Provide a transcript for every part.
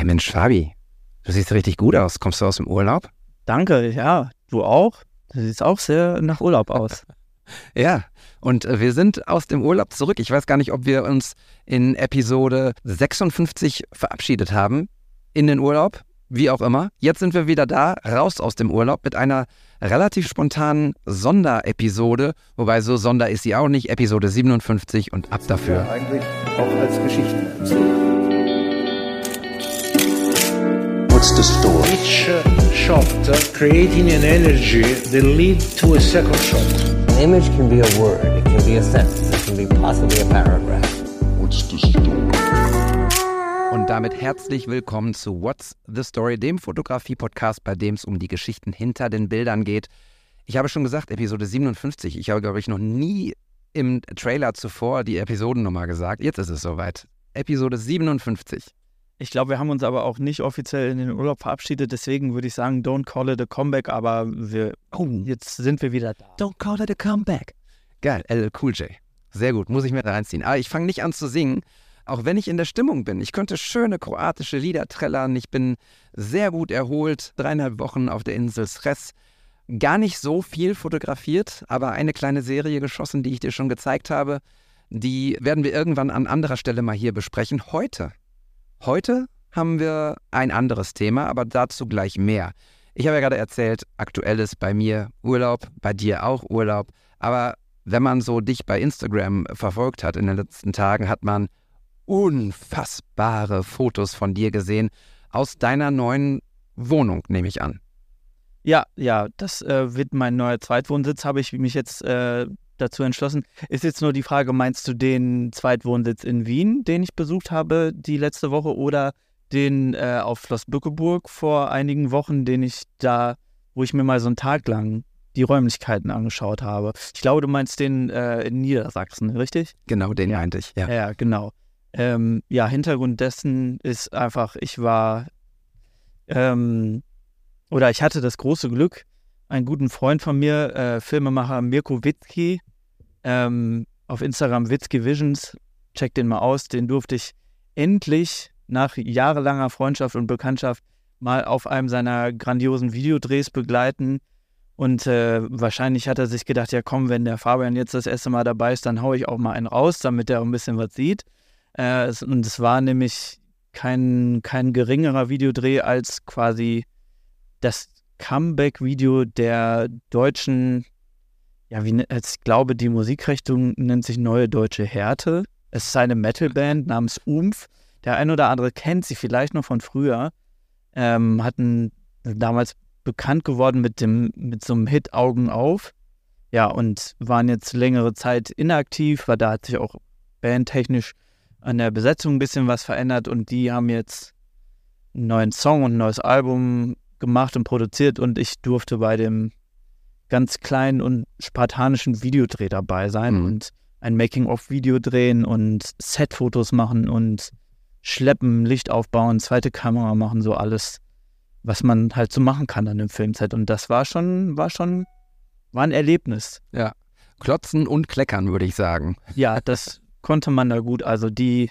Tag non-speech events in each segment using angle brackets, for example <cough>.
Hey Mensch, Fabi, du siehst richtig gut aus. Kommst du aus dem Urlaub? Danke, ja, du auch. Du siehst auch sehr nach Urlaub aus. <laughs> ja, und äh, wir sind aus dem Urlaub zurück. Ich weiß gar nicht, ob wir uns in Episode 56 verabschiedet haben in den Urlaub, wie auch immer. Jetzt sind wir wieder da, raus aus dem Urlaub mit einer relativ spontanen Sonderepisode, wobei so Sonder ist sie auch nicht, Episode 57 und ab dafür. Ja, eigentlich auch als Geschichten What's the story? Each uh, shot uh, creating an energy that lead to a second shot. An image can be a word, it can be a sentence, it can be possibly a paragraph. What's the story? Und damit herzlich willkommen zu What's the Story, dem Fotografie-Podcast, bei dem es um die Geschichten hinter den Bildern geht. Ich habe schon gesagt, Episode 57. Ich habe, glaube ich, noch nie im Trailer zuvor die Episodennummer gesagt. Jetzt ist es soweit. Episode 57. Ich glaube, wir haben uns aber auch nicht offiziell in den Urlaub verabschiedet. Deswegen würde ich sagen, don't call it a comeback. Aber wir, oh, jetzt sind wir wieder da. Don't call it a comeback. Geil, LL Cool J. Sehr gut, muss ich mir reinziehen. Aber ich fange nicht an zu singen, auch wenn ich in der Stimmung bin. Ich könnte schöne kroatische Lieder trällern. Ich bin sehr gut erholt. Dreieinhalb Wochen auf der Insel Sres. Gar nicht so viel fotografiert, aber eine kleine Serie geschossen, die ich dir schon gezeigt habe. Die werden wir irgendwann an anderer Stelle mal hier besprechen. Heute Heute haben wir ein anderes Thema, aber dazu gleich mehr. Ich habe ja gerade erzählt, aktuell ist bei mir Urlaub, bei dir auch Urlaub. Aber wenn man so dich bei Instagram verfolgt hat in den letzten Tagen, hat man unfassbare Fotos von dir gesehen aus deiner neuen Wohnung, nehme ich an. Ja, ja, das äh, wird mein neuer Zweitwohnsitz, habe ich mich jetzt äh, dazu entschlossen. Ist jetzt nur die Frage, meinst du den Zweitwohnsitz in Wien, den ich besucht habe die letzte Woche, oder den äh, auf Schloss Bückeburg vor einigen Wochen, den ich da, wo ich mir mal so einen Tag lang die Räumlichkeiten angeschaut habe. Ich glaube, du meinst den äh, in Niedersachsen, richtig? Genau, den meinte ich, ja. Ja, genau. Ähm, ja, Hintergrund dessen ist einfach, ich war ähm, oder ich hatte das große Glück, einen guten Freund von mir, äh, Filmemacher Mirko Witzki, ähm, auf Instagram Witzki Visions, check den mal aus, den durfte ich endlich nach jahrelanger Freundschaft und Bekanntschaft mal auf einem seiner grandiosen Videodrehs begleiten. Und äh, wahrscheinlich hat er sich gedacht, ja komm, wenn der Fabian jetzt das erste Mal dabei ist, dann haue ich auch mal einen raus, damit er ein bisschen was sieht. Äh, und es war nämlich kein, kein geringerer Videodreh als quasi das Comeback-Video der deutschen, ja, wie, ne, ich glaube, die Musikrichtung nennt sich Neue Deutsche Härte. Es ist eine Metalband namens Umf. Der ein oder andere kennt sie vielleicht noch von früher. Ähm, hatten damals bekannt geworden mit dem, mit so einem Hit Augen auf. Ja, und waren jetzt längere Zeit inaktiv, weil da hat sich auch bandtechnisch an der Besetzung ein bisschen was verändert und die haben jetzt einen neuen Song und ein neues Album gemacht und produziert und ich durfte bei dem ganz kleinen und spartanischen Videodreh dabei sein mhm. und ein Making-of-Video drehen und Set-Fotos machen und schleppen, Licht aufbauen, zweite Kamera machen, so alles, was man halt so machen kann an einem Filmset. Und das war schon, war schon, war ein Erlebnis. Ja. Klotzen und kleckern, würde ich sagen. Ja, das <laughs> konnte man da gut. Also die,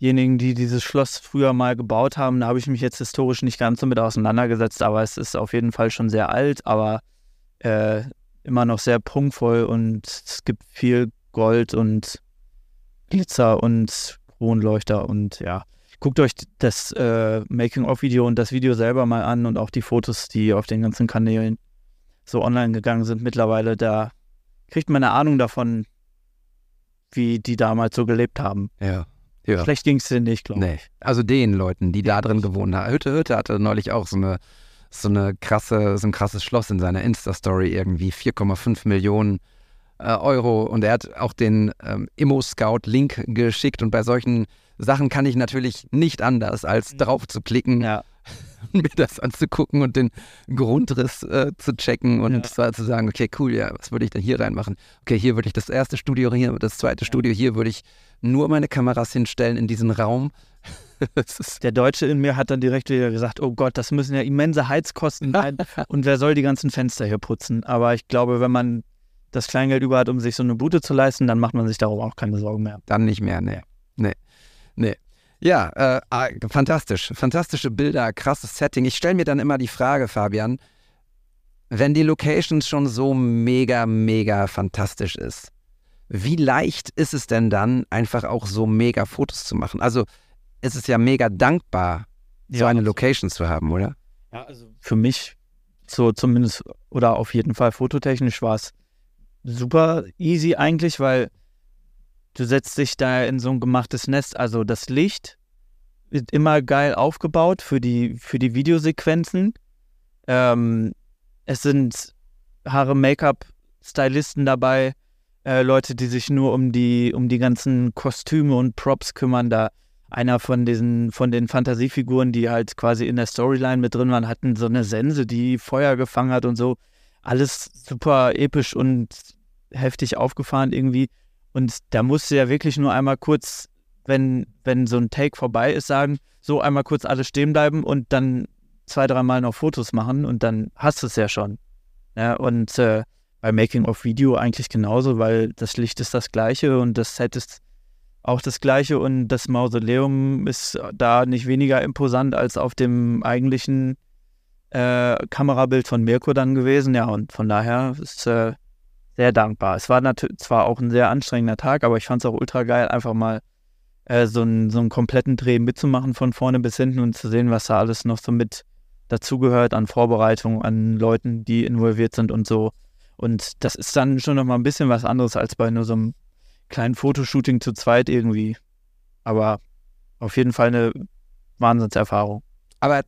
diejenigen, die dieses Schloss früher mal gebaut haben, da habe ich mich jetzt historisch nicht ganz so mit auseinandergesetzt, aber es ist auf jeden Fall schon sehr alt, aber äh, immer noch sehr prunkvoll und es gibt viel Gold und Glitzer und Kronleuchter und ja. Guckt euch das äh, Making-of-Video und das Video selber mal an und auch die Fotos, die auf den ganzen Kanälen so online gegangen sind mittlerweile. Da kriegt man eine Ahnung davon, wie die damals so gelebt haben. Ja. Ja. Schlecht ging es dir nicht, glaube nee. ich. Also den Leuten, die da drin gewohnt haben. Hütte Hütte hatte neulich auch so eine, so eine krasse, so ein krasses Schloss in seiner Insta-Story irgendwie 4,5 Millionen äh, Euro und er hat auch den ähm, Immo-Scout-Link geschickt und bei solchen Sachen kann ich natürlich nicht anders, als mhm. drauf zu klicken. Ja. <laughs> mir das anzugucken und den Grundriss äh, zu checken und ja. zwar zu sagen, okay, cool, ja, was würde ich denn hier reinmachen? Okay, hier würde ich das erste Studio, hier das zweite ja. Studio, hier würde ich nur meine Kameras hinstellen in diesen Raum. Der Deutsche in mir hat dann direkt wieder gesagt, oh Gott, das müssen ja immense Heizkosten <laughs> sein und wer soll die ganzen Fenster hier putzen? Aber ich glaube, wenn man das Kleingeld über hat, um sich so eine Bude zu leisten, dann macht man sich darüber auch keine Sorgen mehr. Dann nicht mehr, nee. Nee. Nee. Ja, äh, ah, fantastisch. Fantastische Bilder, krasses Setting. Ich stelle mir dann immer die Frage, Fabian, wenn die Locations schon so mega, mega fantastisch ist, wie leicht ist es denn dann, einfach auch so mega Fotos zu machen? Also, es ist ja mega dankbar, so Ja, eine absolut. Location zu haben, oder? Ja, also für mich, so zumindest oder auf jeden Fall fototechnisch war es super easy eigentlich, weil du setzt dich da in so ein gemachtes Nest. Also das Licht wird immer geil aufgebaut für die, für die Videosequenzen. Ähm, es sind Haare, Make-up-Stylisten dabei, äh, Leute, die sich nur um die, um die ganzen Kostüme und Props kümmern. Da einer von diesen, von den Fantasiefiguren, die halt quasi in der Storyline mit drin waren, hatten so eine Sense, die Feuer gefangen hat und so. Alles super episch und heftig aufgefahren irgendwie. Und da musste ja wirklich nur einmal kurz, wenn, wenn so ein Take vorbei ist, sagen, so einmal kurz alle stehen bleiben und dann zwei, dreimal noch Fotos machen und dann hast du es ja schon. Ja, und äh, bei Making of Video eigentlich genauso, weil das Licht ist das gleiche und das Set ist auch das gleiche und das Mausoleum ist da nicht weniger imposant als auf dem eigentlichen äh, Kamerabild von Mirko dann gewesen. Ja, und von daher ist äh, sehr dankbar. Es war natürlich zwar auch ein sehr anstrengender Tag, aber ich fand es auch ultra geil, einfach mal äh, so, einen, so einen kompletten Dreh mitzumachen von vorne bis hinten und zu sehen, was da alles noch so mit dazugehört an Vorbereitung, an Leuten, die involviert sind und so. Und das ist dann schon noch mal ein bisschen was anderes als bei nur so einem kleinen Fotoshooting zu zweit irgendwie. Aber auf jeden Fall eine Wahnsinnserfahrung. Aber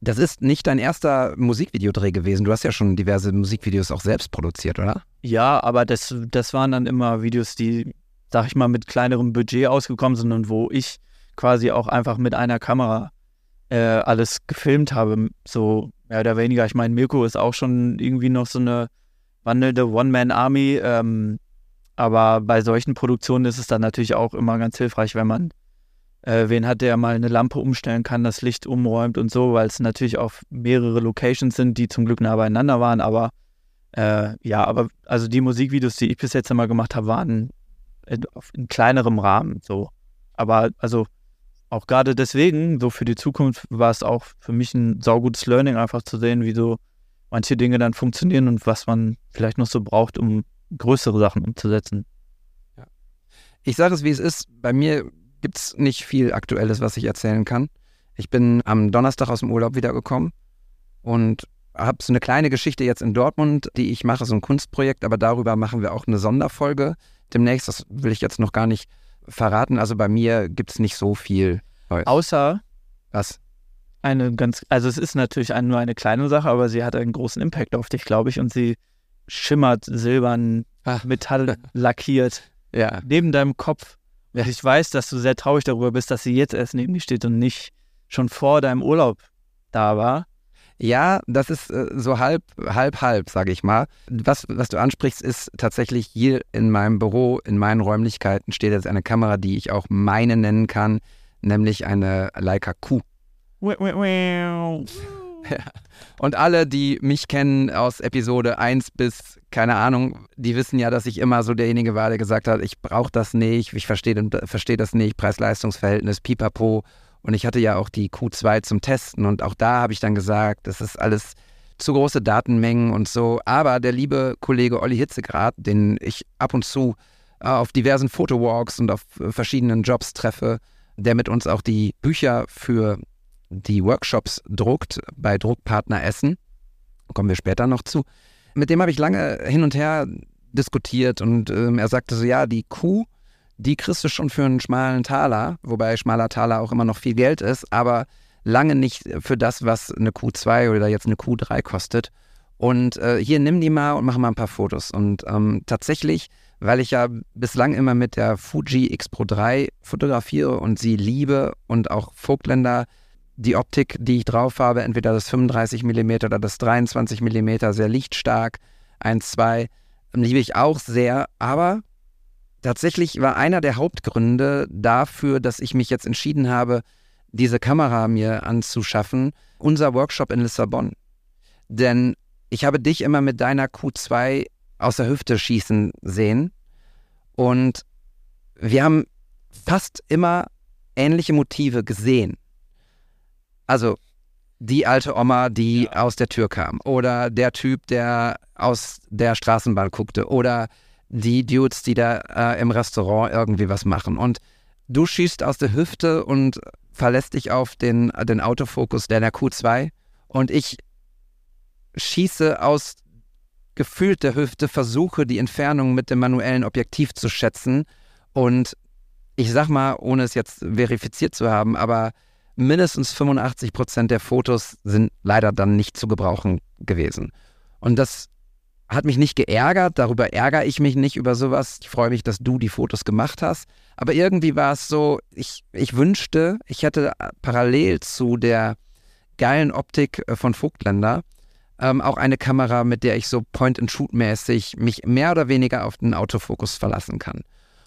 das ist nicht dein erster Musikvideodreh gewesen. Du hast ja schon diverse Musikvideos auch selbst produziert, oder? Ja, aber das, das waren dann immer Videos, die, sag ich mal, mit kleinerem Budget ausgekommen sind und wo ich quasi auch einfach mit einer Kamera äh, alles gefilmt habe. So mehr oder weniger. Ich meine, Mirko ist auch schon irgendwie noch so eine wandelnde One-Man-Army. Ähm, aber bei solchen Produktionen ist es dann natürlich auch immer ganz hilfreich, wenn man äh, wen hat, der mal eine Lampe umstellen kann, das Licht umräumt und so, weil es natürlich auch mehrere Locations sind, die zum Glück nah beieinander waren. Aber äh, ja, aber also die Musikvideos, die ich bis jetzt immer gemacht habe, waren in, in kleinerem Rahmen so. Aber also auch gerade deswegen, so für die Zukunft, war es auch für mich ein saugutes Learning, einfach zu sehen, wie so manche Dinge dann funktionieren und was man vielleicht noch so braucht, um größere Sachen umzusetzen. Ich sage es, wie es ist. Bei mir gibt es nicht viel Aktuelles, was ich erzählen kann. Ich bin am Donnerstag aus dem Urlaub wiedergekommen und habe so eine kleine Geschichte jetzt in Dortmund, die ich mache, so ein Kunstprojekt, aber darüber machen wir auch eine Sonderfolge demnächst. Das will ich jetzt noch gar nicht verraten. Also bei mir gibt es nicht so viel Neues. Außer Was? eine ganz, also es ist natürlich nur eine kleine Sache, aber sie hat einen großen Impact auf dich, glaube ich, und sie schimmert silbern, Ah. Metall <laughs> lackiert Ja. neben deinem Kopf. Und Ja. ich weiß, dass du sehr traurig darüber bist, dass sie jetzt erst neben dir steht und nicht schon vor deinem Urlaub da war. Ja, das ist äh, so halb, halb, halb, sage ich mal. Was, was du ansprichst, ist tatsächlich hier in meinem Büro, in meinen Räumlichkeiten steht jetzt eine Kamera, die ich auch meine nennen kann, nämlich eine Leica Q. <laughs> Und alle, die mich kennen aus Episode 1 bis, keine Ahnung, die wissen ja, dass ich immer so derjenige war, der gesagt hat, ich brauche das nicht, ich verstehe versteh das nicht, Preis-Leistungs-Verhältnis, pipapo. Und ich hatte ja auch die Q2 zum Testen und auch da habe ich dann gesagt, das ist alles zu große Datenmengen und so. Aber der liebe Kollege Olli Hitzegrad, den ich ab und zu äh, auf diversen Fotowalks und auf äh, verschiedenen Jobs treffe, der mit uns auch die Bücher für die Workshops druckt bei Druckpartner Essen. Kommen wir später noch zu. Mit dem habe ich lange hin und her diskutiert und ähm, er sagte so, ja, die Kuh, die kriegst du schon für einen schmalen Taler, wobei schmaler Taler auch immer noch viel Geld ist, aber lange nicht für das, was eine Q2 oder jetzt eine Q3 kostet. Und äh, hier nimm die mal und mach mal ein paar Fotos. Und ähm, tatsächlich, weil ich ja bislang immer mit der Fuji X Pro 3 fotografiere und sie liebe und auch Vogtländer die Optik, die ich drauf habe, entweder das 35 mm oder das 23 mm, sehr lichtstark, 1,2, liebe ich auch sehr. Aber tatsächlich war einer der Hauptgründe dafür, dass ich mich jetzt entschieden habe, diese Kamera mir anzuschaffen, unser Workshop in Lissabon. Denn ich habe dich immer mit deiner Q2 aus der Hüfte schießen sehen und wir haben fast immer ähnliche Motive gesehen. Also die alte Oma, die aus der Tür kam. Oder der Typ, der aus der Straßenbahn guckte. Oder die Dudes, die da äh, im Restaurant irgendwie was machen. Und du schießt aus der Hüfte und verlässt dich auf den, den Autofokus deiner Q2. Und ich schieße aus gefühlt der Hüfte, versuche die Entfernung mit dem manuellen Objektiv zu schätzen. Und ich sag mal, ohne es jetzt verifiziert zu haben, aber mindestens 85 Prozent der Fotos sind leider dann nicht zu gebrauchen gewesen. Und das hat mich nicht geärgert, darüber ärgere ich mich nicht über sowas. Ich freue mich, dass du die Fotos gemacht hast. Aber irgendwie war es so, ich, ich wünschte, ich hätte parallel zu der geilen Optik äh, von Vogtländer ähm, auch eine Kamera, mit der ich so Point-and-Shoot-mäßig mich mehr oder weniger auf den Autofokus verlassen kann.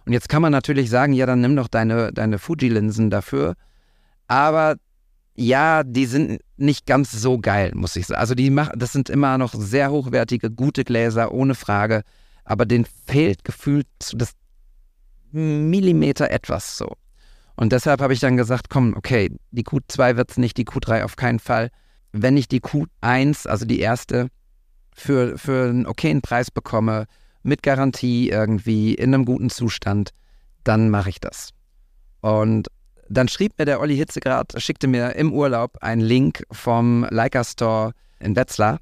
Und jetzt kann man natürlich sagen, ja, dann nimm doch deine, deine Fuji-Linsen dafür. Aber ja, die sind nicht ganz so geil, muss ich sagen. Also die machen, das sind immer noch sehr hochwertige, gute Gläser, ohne Frage. Aber denen fehlt gefühlt das Millimeter etwas so. Und deshalb habe ich dann gesagt, komm, okay, die Q2 wird es nicht, die Q3 auf keinen Fall. Wenn ich die Q1, also die erste, für, für einen okayen Preis bekomme, mit Garantie irgendwie, in einem guten Zustand, dann mache ich das. Und dann schrieb mir der Olli Hitzegrad, schickte mir im Urlaub einen Link vom Leica Store in Wetzlar.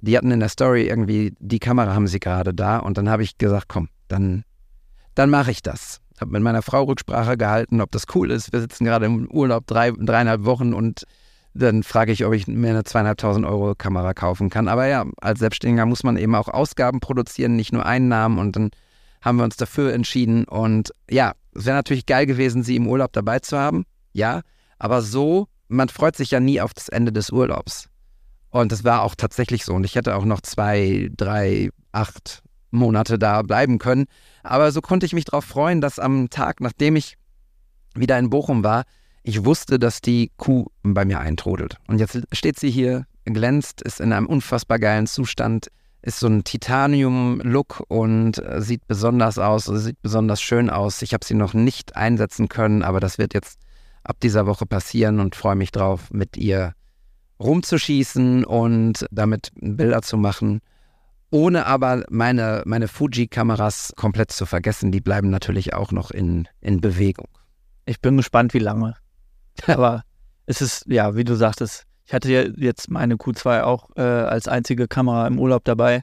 Die hatten in der Story irgendwie, die Kamera haben sie gerade da. Und dann habe ich gesagt, komm, dann, dann mache ich das. Habe mit meiner Frau Rücksprache gehalten, ob das cool ist. Wir sitzen gerade im Urlaub drei, dreieinhalb Wochen und dann frage ich, ob ich mir eine zweieinhalbtausend Euro Kamera kaufen kann. Aber ja, als Selbstständiger muss man eben auch Ausgaben produzieren, nicht nur Einnahmen. Und dann haben wir uns dafür entschieden. Und ja, es wäre natürlich geil gewesen, sie im Urlaub dabei zu haben. Ja, aber so, man freut sich ja nie auf das Ende des Urlaubs. Und das war auch tatsächlich so. Und ich hätte auch noch zwei, drei, acht Monate da bleiben können. Aber so konnte ich mich darauf freuen, dass am Tag, nachdem ich wieder in Bochum war, ich wusste, dass die Kuh bei mir eintrudelt. Und jetzt steht sie hier, glänzt, ist in einem unfassbar geilen Zustand, ist so ein Titanium-Look und äh, sieht besonders aus, sieht besonders schön aus. Ich habe sie noch nicht einsetzen können, aber das wird jetzt ab dieser Woche passieren und freue mich drauf, mit ihr rumzuschießen und damit Bilder zu machen, ohne aber meine, meine Fuji-Kameras komplett zu vergessen. Die bleiben natürlich auch noch in, in Bewegung. Ich bin gespannt, wie lange. <laughs> Aber es ist, ja, wie du sagtest, ich hatte jetzt meine Q2 auch äh, als einzige Kamera im Urlaub dabei.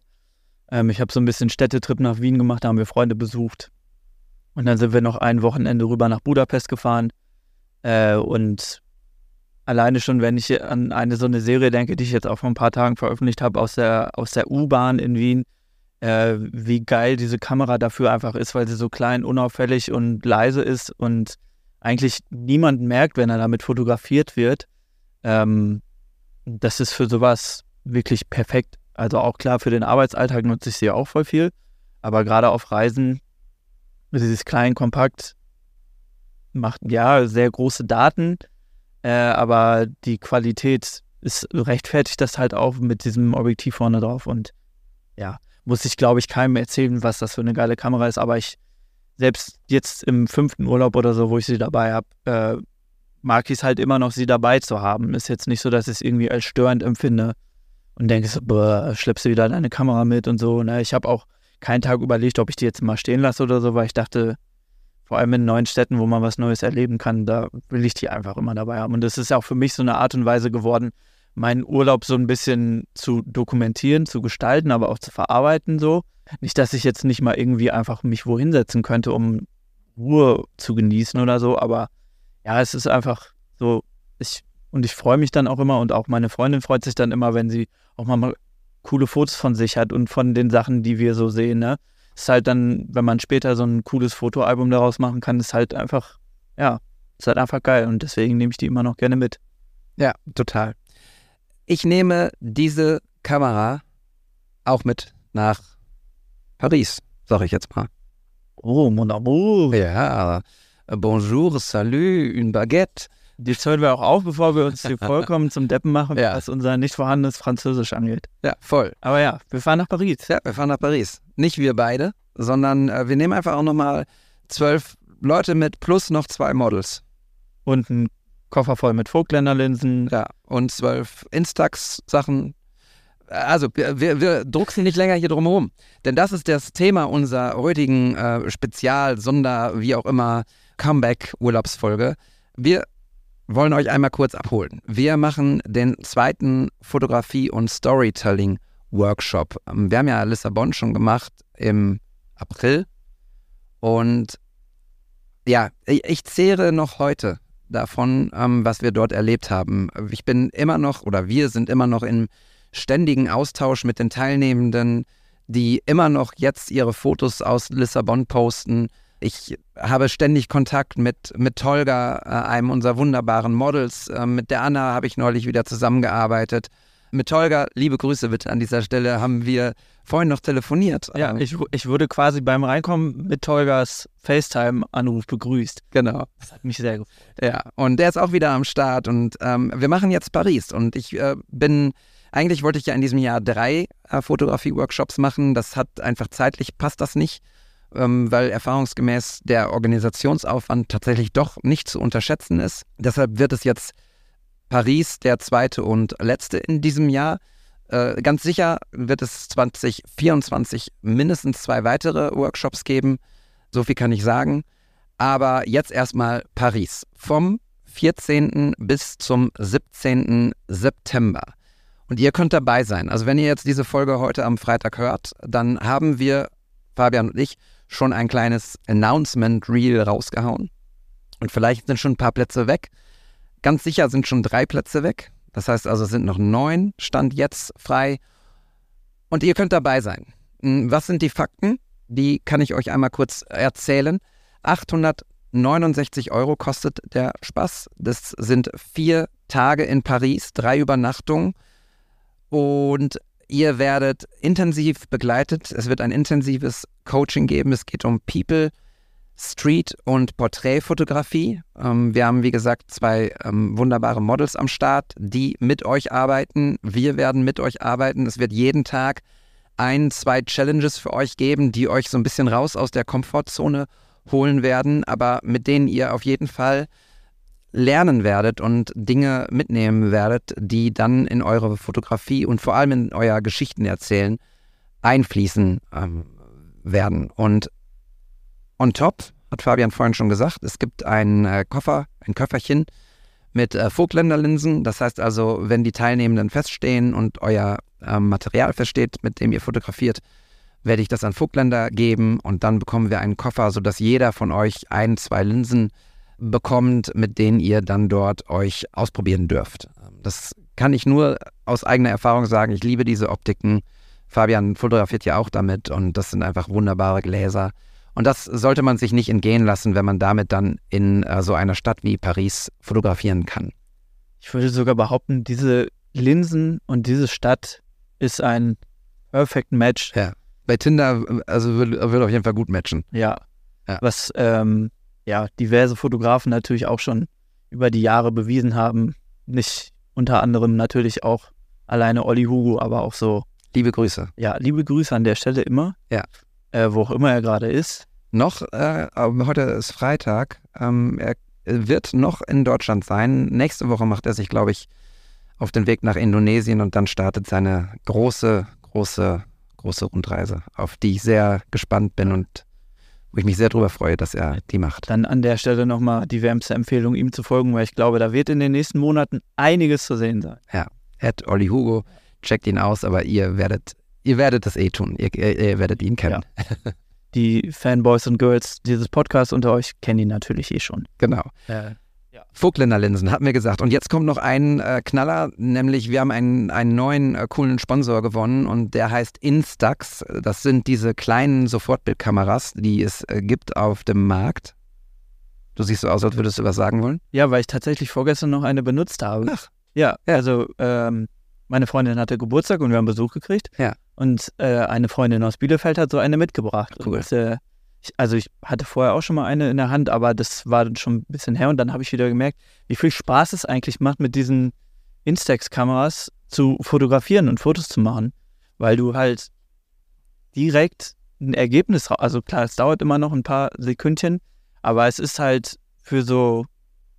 Ähm, ich habe so ein bisschen Städtetrip nach Wien gemacht, da haben wir Freunde besucht. Und dann sind wir noch ein Wochenende rüber nach Budapest gefahren. Äh, und alleine schon, wenn ich an eine so eine Serie denke, die ich jetzt auch vor ein paar Tagen veröffentlicht habe, aus der, aus der U-Bahn in Wien, äh, wie geil diese Kamera dafür einfach ist, weil sie so klein, unauffällig und leise ist und eigentlich niemand merkt, wenn er damit fotografiert wird. Ähm, das ist für sowas wirklich perfekt. Also auch klar, für den Arbeitsalltag nutze ich sie auch voll viel. Aber gerade auf Reisen, dieses klein, kompakt, macht ja sehr große Daten, äh, aber die Qualität ist rechtfertigt das halt auch mit diesem Objektiv vorne drauf. Und ja, muss ich, glaube ich, keinem erzählen, was das für eine geile Kamera ist. Aber ich selbst jetzt im fünften Urlaub oder so, wo ich sie dabei habe, äh, mag ich es halt immer noch, sie dabei zu haben. Ist jetzt nicht so, dass ich es irgendwie als störend empfinde und denke so, boah, schleppst du wieder deine Kamera mit und so. Ne? Ich habe auch keinen Tag überlegt, ob ich die jetzt mal stehen lasse oder so, weil ich dachte, vor allem in neuen Städten, wo man was Neues erleben kann, da will ich die einfach immer dabei haben. Und das ist auch für mich so eine Art und Weise geworden, meinen Urlaub so ein bisschen zu dokumentieren, zu gestalten, aber auch zu verarbeiten so. Nicht, dass ich jetzt nicht mal irgendwie einfach mich wohin setzen könnte, um Ruhe zu genießen oder so, aber ja, es ist einfach so, ich, und ich freue mich dann auch immer und auch meine Freundin freut sich dann immer, wenn sie auch mal coole Fotos von sich hat und von den Sachen, die wir so sehen, ne? Ist halt dann, wenn man später so ein cooles Fotoalbum daraus machen kann, ist halt einfach, ja, ist halt einfach geil und deswegen nehme ich die immer noch gerne mit. Ja, total. Ich nehme diese Kamera auch mit nach Paris, sage ich jetzt mal. Oh, mon amour. Ja, bonjour, salut, une baguette. Die hören wir auch auf, bevor wir uns hier <laughs> vollkommen zum Deppen machen, Ja. was unser nicht vorhandenes Französisch angeht. Ja, voll. Aber ja, wir fahren nach Paris. Ja, wir fahren nach Paris. Nicht wir beide, sondern äh, wir nehmen einfach auch nochmal zwölf Leute mit plus noch zwei Models. und ein Koffer voll mit Vogtländer-Linsen. Ja, und zwölf Instax-Sachen. Also, wir, wir, wir drucksen nicht länger hier drum herum. Denn das ist das Thema unserer heutigen äh, Spezial-, Sonder-, wie auch immer, Comeback-Urlaubsfolge. Wir wollen euch einmal kurz abholen. Wir machen den zweiten Fotografie- und Storytelling-Workshop. Wir haben ja Lissabon schon gemacht im April. Und ja, ich, zehre noch heute davon, ähm, was wir dort erlebt haben. Ich bin immer noch oder wir sind immer noch im ständigen Austausch mit den Teilnehmenden, die immer noch jetzt ihre Fotos aus Lissabon posten. Ich habe ständig Kontakt mit, mit Tolga, äh, einem unserer wunderbaren Models. Äh, mit der Anna habe ich neulich wieder zusammengearbeitet. Mit Tolga, liebe Grüße bitte an dieser Stelle, haben wir vorhin noch telefoniert. Ja, Ähm, ich, ich wurde quasi beim Reinkommen mit Tolgas FaceTime-Anruf begrüßt. genau. Das hat mich sehr gefreut. Ja, und der ist auch wieder am Start und ähm, wir machen jetzt Paris und ich äh, bin, eigentlich wollte ich ja in diesem Jahr drei äh, Fotografie-Workshops machen, das hat einfach zeitlich, passt das nicht, ähm, weil erfahrungsgemäß der Organisationsaufwand tatsächlich doch nicht zu unterschätzen ist. Deshalb wird es jetzt Paris der zweite und letzte in diesem Jahr. Äh, ganz sicher wird es 2024 mindestens zwei weitere Workshops geben, so viel kann ich sagen. Aber jetzt erstmal Paris. Vom 14. bis zum 17. September. Und ihr könnt dabei sein. Also wenn ihr jetzt diese Folge heute am Freitag hört, dann haben wir, Fabian und ich, schon ein kleines Announcement-Reel rausgehauen. Und vielleicht sind schon ein paar Plätze weg. Ganz sicher sind schon drei Plätze weg. Das heißt also, es sind noch neun, Stand jetzt frei. Und ihr könnt dabei sein. Hm, Was sind die Fakten? Die kann ich euch einmal kurz erzählen. 869 Euro kostet der Spaß. Das sind vier Tage in Paris, drei Übernachtungen. Und ihr werdet intensiv begleitet. Es wird ein intensives Coaching geben. Es geht um People, Street und Porträtfotografie. Ähm, wir haben, wie gesagt, zwei ähm, wunderbare Models am Start, die mit euch arbeiten. Wir werden mit euch arbeiten. Es wird jeden Tag ein, zwei Challenges für euch geben, die euch so ein bisschen raus aus der Komfortzone holen werden, aber mit denen ihr auf jeden Fall lernen werdet und Dinge mitnehmen werdet, die dann in eure Fotografie und vor allem in euer Geschichtenerzählen einfließen ähm, werden. Und on top, hat Fabian vorhin schon gesagt, es gibt einen äh, Koffer, ein Köfferchen mit äh, Vogtländerlinsen. Das heißt also, wenn die Teilnehmenden feststehen und euer ähm, Material feststeht, mit dem ihr fotografiert, werde ich das an Vogtländer geben und dann bekommen wir einen Koffer, sodass jeder von euch ein, zwei Linsen bekommt, mit denen ihr dann dort euch ausprobieren dürft. Das kann ich nur aus eigener Erfahrung sagen. Ich liebe diese Optiken. Fabian fotografiert ja auch damit und das sind einfach wunderbare Gläser. Und das sollte man sich nicht entgehen lassen, wenn man damit dann in äh, so einer Stadt wie Paris fotografieren kann. Ich würde sogar behaupten, diese Linsen und diese Stadt ist ein Perfect Match. Ja. Bei Tinder, also würde würd auf jeden Fall gut matchen. Ja. Ja. Was ähm, ja diverse Fotografen natürlich auch schon über die Jahre bewiesen haben. Nicht unter anderem natürlich auch alleine Olli Hugo, aber auch so. Liebe Grüße. Ja, liebe Grüße an der Stelle immer. Ja. Äh, wo auch immer er gerade ist. Noch, äh, heute ist Freitag, ähm, er wird noch in Deutschland sein. Nächste Woche macht er sich, glaube ich, auf den Weg nach Indonesien und dann startet seine große, große, große Rundreise, auf die ich sehr gespannt bin und wo ich mich sehr darüber freue, dass er die macht. Dann an der Stelle nochmal die wärmste Empfehlung, ihm zu folgen, weil ich glaube, da wird in den nächsten Monaten einiges zu sehen sein. Ed Olli Hugo, checkt ihn aus, aber ihr werdet, ihr werdet es eh tun. Ihr, ihr, ihr werdet ihn kennen. <laughs> Die Fanboys und Girls dieses Podcasts unter euch kennen ihn natürlich eh schon. Genau. Äh, Vogtländer Linsen, hatten wir gesagt. Und jetzt kommt noch ein äh, Knaller, nämlich wir haben einen, einen neuen äh, coolen Sponsor gewonnen und der heißt Instax. Das sind diese kleinen Sofortbildkameras, die es äh, gibt auf dem Markt. Du siehst so aus, als würdest du was sagen wollen. Ja, weil ich tatsächlich vorgestern noch eine benutzt habe. Ach. Ja, Ja. also ähm, meine Freundin hatte Geburtstag und wir haben Besuch gekriegt. Ja. Und äh, eine Freundin aus Bielefeld hat so eine mitgebracht. Cool. Und, äh, ich, also ich hatte vorher auch schon mal eine in der Hand, aber das war dann schon ein bisschen her und dann habe ich wieder gemerkt, wie viel Spaß es eigentlich macht, mit diesen Instax-Kameras zu fotografieren und Fotos zu machen, weil du halt direkt ein Ergebnis, also klar, es dauert immer noch ein paar Sekündchen, aber es ist halt für so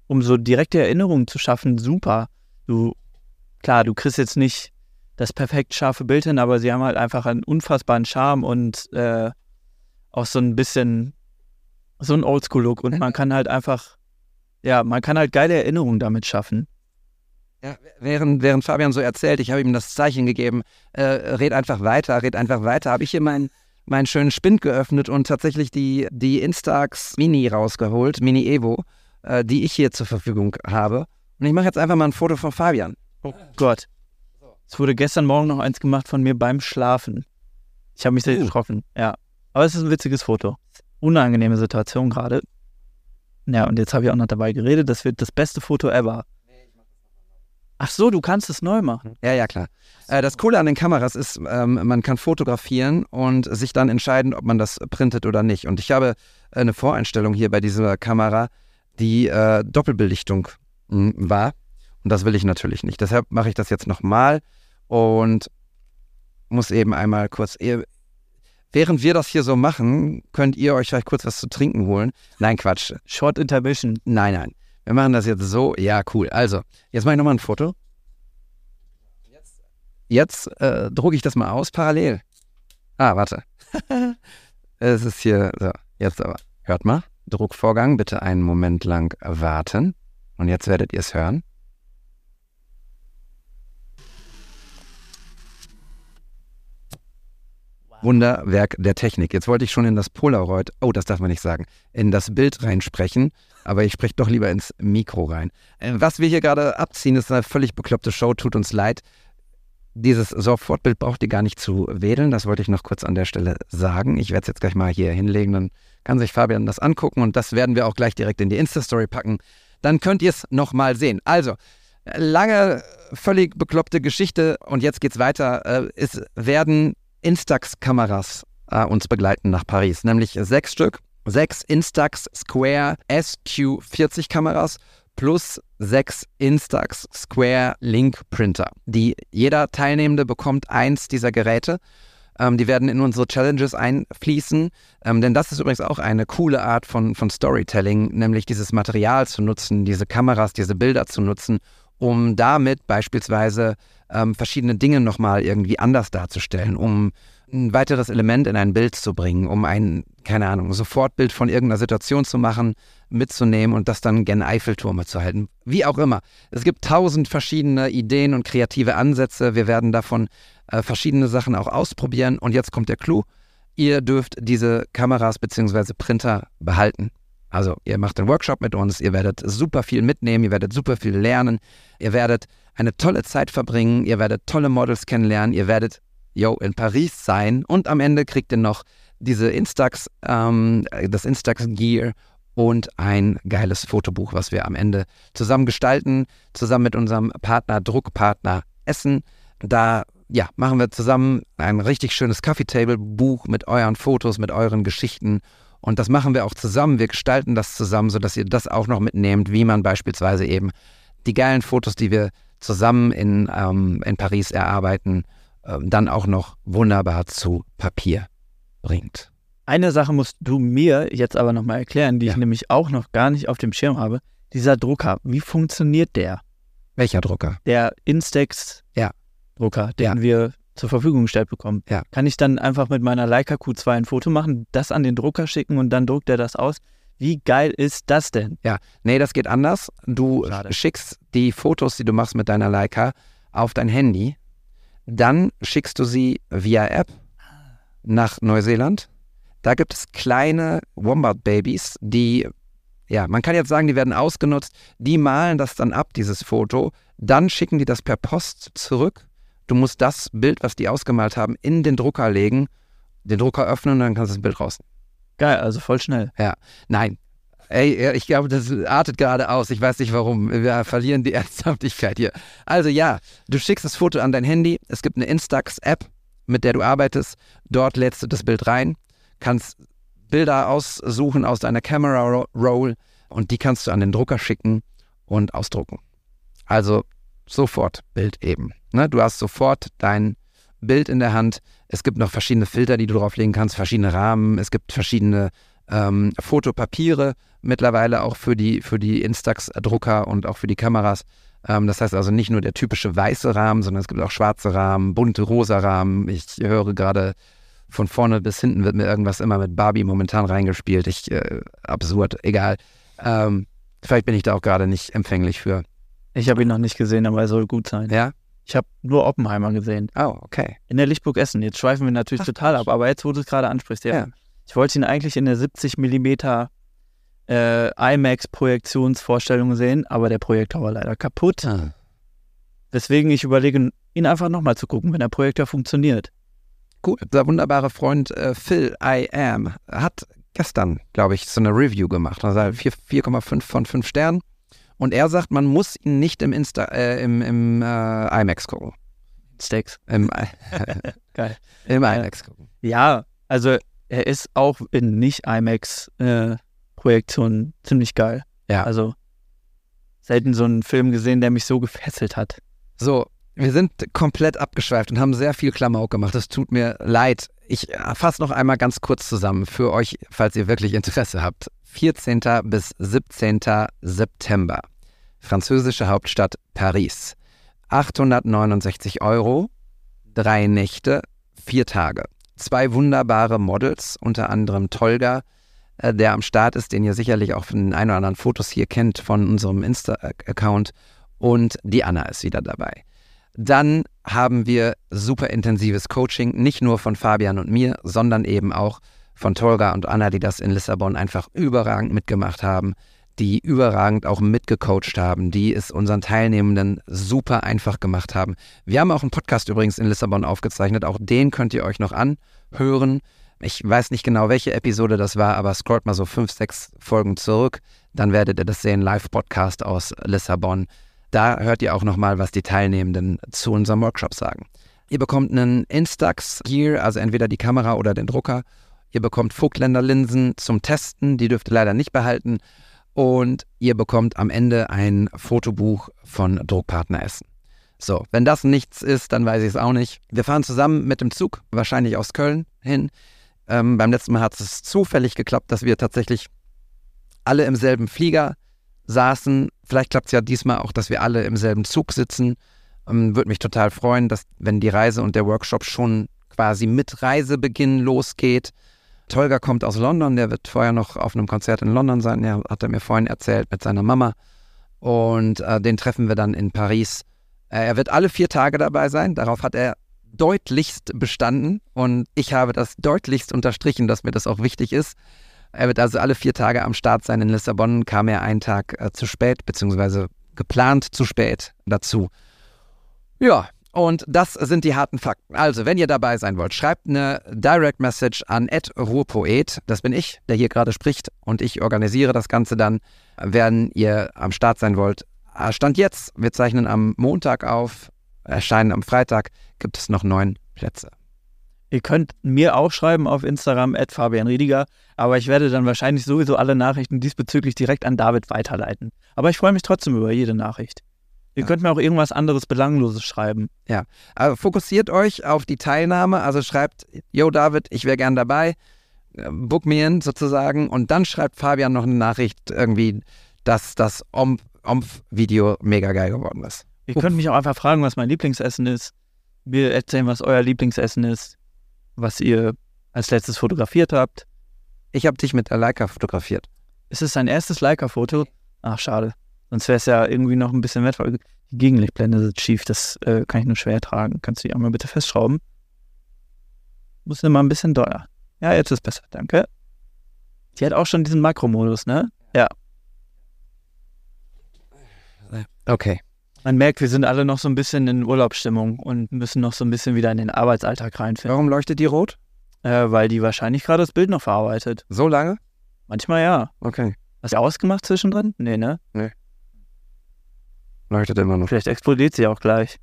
um so direkte Erinnerungen zu schaffen, super. Du, klar, du kriegst jetzt nicht das perfekt scharfe Bild hin, aber sie haben halt einfach einen unfassbaren Charme und äh, auch so ein bisschen so ein Oldschool-Look und man kann halt einfach, ja, man kann halt geile Erinnerungen damit schaffen. Ja, während, während Fabian so erzählt, ich habe ihm das Zeichen gegeben, äh, red einfach weiter, red einfach weiter, habe ich hier meinen meinen schönen Spind geöffnet und tatsächlich die, die Instax Mini rausgeholt, Mini Evo, äh, die ich hier zur Verfügung habe. Und ich mache jetzt einfach mal ein Foto von Fabian. Oh Gott. Es wurde gestern Morgen noch eins gemacht von mir beim Schlafen. Ich habe mich sehr Uh. erschrocken, ja. Aber es ist ein witziges Foto. Unangenehme Situation gerade. Ja, und jetzt habe ich auch noch dabei geredet, das wird das beste Foto ever. Ach so, du kannst es neu machen. Ja, ja, klar. Äh, das Coole an den Kameras ist, ähm, man kann fotografieren und sich dann entscheiden, ob man das printet oder nicht. Und ich habe eine Voreinstellung hier bei dieser Kamera, die äh, Doppelbelichtung mh, war. Und das will ich natürlich nicht. Deshalb mache ich das jetzt nochmal und muss eben einmal kurz. Während wir das hier so machen, könnt ihr euch vielleicht kurz was zu trinken holen. Nein, Quatsch. Short Intermission. Nein, nein. Wir machen das jetzt so. Ja, cool. Also, jetzt mache ich nochmal ein Foto. Jetzt äh, drucke ich das mal aus parallel. Ah, warte. <laughs> es ist hier, so, jetzt aber. Hört mal. Druckvorgang, bitte einen Moment lang warten. Und jetzt werdet ihr es hören. Wunderwerk der Technik. Jetzt wollte ich schon in das Polaroid, oh, das darf man nicht sagen, in das Bild reinsprechen, aber ich spreche doch lieber ins Mikro rein. Äh, Was wir hier gerade abziehen, ist eine völlig bekloppte Show, tut uns leid. Dieses Sofortbild braucht ihr gar nicht zu wählen, das wollte ich noch kurz an der Stelle sagen. Ich werde es jetzt gleich mal hier hinlegen, dann kann sich Fabian das angucken und das werden wir auch gleich direkt in die Insta-Story packen. Dann könnt ihr es nochmal sehen. Also, lange, völlig bekloppte Geschichte und jetzt geht's weiter. Äh, Es werden Instax-Kameras äh, uns begleiten nach Paris, nämlich sechs Stück. Sechs Instax Square SQ40 Kameras plus sechs Instax Square Link Printer. Die jeder Teilnehmende bekommt eins dieser Geräte. Ähm, die werden in unsere Challenges einfließen, ähm, denn das ist übrigens auch eine coole Art von, von Storytelling, nämlich dieses Material zu nutzen, diese Kameras, diese Bilder zu nutzen, um damit beispielsweise ähm, verschiedene Dinge nochmal irgendwie anders darzustellen, um ein weiteres Element in ein Bild zu bringen, um ein, keine Ahnung, Sofortbild von irgendeiner Situation zu machen, mitzunehmen und das dann gen Eiffelturme zu halten. Wie auch immer. Es gibt tausend verschiedene Ideen und kreative Ansätze. Wir werden davon äh, verschiedene Sachen auch ausprobieren. Und jetzt kommt der Clou. Ihr dürft diese Kameras bzw. Printer behalten. Also ihr macht den Workshop mit uns, ihr werdet super viel mitnehmen, ihr werdet super viel lernen, ihr werdet eine tolle Zeit verbringen, ihr werdet tolle Models kennenlernen, ihr werdet yo, in Paris sein und am Ende kriegt ihr noch diese Instax, ähm, das Instax Gear und ein geiles Fotobuch, was wir am Ende zusammen gestalten, zusammen mit unserem Partner, Druckpartner Essen. Da ja, machen wir zusammen ein richtig schönes Coffee Table Buch mit euren Fotos, mit euren Geschichten. Und das machen wir auch zusammen. Wir gestalten das zusammen, sodass ihr das auch noch mitnehmt, wie man beispielsweise eben die geilen Fotos, die wir zusammen in, ähm, in Paris erarbeiten, ähm, dann auch noch wunderbar zu Papier bringt. Eine Sache musst du mir jetzt aber nochmal erklären, die Ja. ich nämlich auch noch gar nicht auf dem Schirm habe. Dieser Drucker, wie funktioniert der? Welcher Drucker? Der Instax Ja. Drucker, den Ja. wir zur Verfügung gestellt bekommen. Ja. Kann ich dann einfach mit meiner Leica Q2 ein Foto machen, das an den Drucker schicken und dann druckt er das aus? Wie geil ist das denn? Ja, nee, das geht anders. Du Schade. schickst die Fotos, die du machst mit deiner Leica, auf dein Handy. Dann schickst du sie via App nach Neuseeland. Da gibt es kleine Wombat-Babys, die, ja, man kann jetzt sagen, die werden ausgenutzt. Die malen das dann ab, dieses Foto. Dann schicken die das per Post zurück. Du musst das Bild, was die ausgemalt haben, in den Drucker legen, den Drucker öffnen und dann kannst du das Bild raus. Geil, also voll schnell. Nein. Ey, ja, ich glaube, das artet gerade aus. Ich weiß nicht warum. Wir verlieren die <laughs> Ernsthaftigkeit hier. Also ja, du schickst das Foto an dein Handy. Es gibt eine Instax-App, mit der du arbeitest. Dort lädst du das Bild rein, kannst Bilder aussuchen aus deiner Camera Ro- Roll und die kannst du an den Drucker schicken und ausdrucken. Also sofort Bild eben. Ne? Du hast sofort dein Bild in der Hand. Es gibt noch verschiedene Filter, die du drauflegen kannst, verschiedene Rahmen. Es gibt verschiedene ähm, Fotopapiere, mittlerweile auch für die, für die Instax-Drucker und auch für die Kameras. Ähm, das heißt also nicht nur der typische weiße Rahmen, sondern es gibt auch schwarze Rahmen, bunte rosa Rahmen. Ich höre gerade von vorne bis hinten wird mir irgendwas immer mit Barbie momentan reingespielt. Ich, äh, absurd, egal. Ähm, vielleicht bin ich da auch gerade nicht empfänglich für. Ich habe ihn noch nicht gesehen, aber er soll gut sein. Ja? Ich habe nur Oppenheimer gesehen. Oh, okay. In der Lichtburg Essen. Jetzt schweifen wir natürlich Ach, total ab, aber jetzt, wo du es gerade ansprichst, ja. Ja. Ich wollte ihn eigentlich in der 70 mm äh, IMAX-Projektionsvorstellung sehen, aber der Projektor war leider kaputt. Ah. Deswegen ich überlege, ihn einfach nochmal zu gucken, wenn der Projektor funktioniert. Cool. Unser wunderbarer Freund äh, Phil I Am hat gestern, glaube ich, so eine Review gemacht. Also 4 4,5 von 5 Sternen. Und er sagt, man muss ihn nicht im, Insta, äh, im, im äh, IMAX gucken. Steaks. Im, <laughs> <laughs> Geil. im Ja. IMAX gucken. Ja, also er ist auch in Nicht-IMAX-Projektionen ziemlich geil. Ja. Also selten so einen Film gesehen, der mich so gefesselt hat. So, wir sind komplett abgeschweift und haben sehr viel Klamauk gemacht. Es tut mir leid. Ich fasse noch einmal ganz kurz zusammen für euch, falls ihr wirklich Interesse habt. 14. bis 17. September. Französische Hauptstadt Paris. 869 Euro, drei Nächte, vier Tage. Zwei wunderbare Models, unter anderem Tolga, äh, der am Start ist, den ihr sicherlich auch von den ein oder anderen Fotos hier kennt von unserem Insta-Account. Und die Anna ist wieder dabei. Dann haben wir super intensives Coaching, nicht nur von Fabian und mir, sondern eben auch von Tolga und Anna, die das in Lissabon einfach überragend mitgemacht haben, die überragend auch mitgecoacht haben, die es unseren Teilnehmenden super einfach gemacht haben. Wir haben auch einen Podcast übrigens in Lissabon aufgezeichnet, auch den könnt ihr euch noch anhören. Ich weiß nicht genau, welche Episode das war, aber scrollt mal so fünf, sechs Folgen zurück, dann werdet ihr das sehen, Live-Podcast aus Lissabon. Da hört ihr auch nochmal, was die Teilnehmenden zu unserem Workshop sagen. Ihr bekommt einen Instax Gear, also entweder die Kamera oder den Drucker. Ihr bekommt Vogtländer Linsen zum Testen, die dürft ihr leider nicht behalten. Und ihr bekommt am Ende ein Fotobuch von Druckpartner Essen. So, wenn das nichts ist, dann weiß ich es auch nicht. Wir fahren zusammen mit dem Zug, wahrscheinlich aus Köln hin. Ähm, beim letzten Mal hat es zufällig geklappt, dass wir tatsächlich alle im selben Flieger saßen. Vielleicht klappt es ja diesmal auch, dass wir alle im selben Zug sitzen. Ähm, Würde mich total freuen, dass, wenn die Reise und der Workshop schon quasi mit Reisebeginn losgeht. Tolga kommt aus London, der wird vorher noch auf einem Konzert in London sein, der hat er mir vorhin erzählt mit seiner Mama. Und äh, den treffen wir dann in Paris. Äh, er wird alle vier Tage dabei sein, darauf hat er deutlichst bestanden und ich habe das deutlichst unterstrichen, dass mir das auch wichtig ist. Er wird also alle vier Tage am Start sein. In Lissabon kam er einen Tag äh, zu spät, beziehungsweise geplant zu spät dazu. Ja, und das sind die harten Fakten. Also, wenn ihr dabei sein wollt, schreibt eine Direct Message an Ruhrpoet. Das bin ich, der hier gerade spricht. Und ich organisiere das Ganze dann, wenn ihr am Start sein wollt. Ah, Stand jetzt, wir zeichnen am Montag auf, erscheinen am Freitag, gibt es noch neun Plätze. Ihr könnt mir auch schreiben auf Instagram Fabian Riediger, aber ich werde dann wahrscheinlich sowieso alle Nachrichten diesbezüglich direkt an David weiterleiten. Aber ich freue mich trotzdem über jede Nachricht. Ihr Ja. könnt mir auch irgendwas anderes Belangloses schreiben. Also fokussiert euch auf die Teilnahme, also schreibt, yo David, ich wäre gern dabei, äh, book me in sozusagen und dann schreibt Fabian noch eine Nachricht irgendwie, dass das Omp-Video mega geil geworden ist. Ihr Uff. könnt mich auch einfach fragen, was mein Lieblingsessen ist. Wir erzählen, was euer Lieblingsessen ist, was ihr als letztes fotografiert habt. Ich habe dich mit der Leica fotografiert. Ist es sein erstes Leica-Foto? Ach, schade. Sonst wäre es ja irgendwie noch ein bisschen wertvoll. Die Gegenlichtblende sitzt schief, das äh, kann ich nur schwer tragen. Kannst du die einmal bitte festschrauben? Muss immer ein bisschen doller. Ja, jetzt ist besser, danke. Die hat auch schon diesen Makromodus, ne? Okay. Man merkt, wir sind alle noch so ein bisschen in Urlaubsstimmung und müssen noch so ein bisschen wieder in den Arbeitsalltag reinfinden. Warum leuchtet die rot? Äh, weil die wahrscheinlich gerade das Bild noch verarbeitet. So lange? Manchmal ja. Okay. Hast du ausgemacht zwischendrin? Nee, ne? Leuchtet immer noch. Vielleicht explodiert sie auch gleich.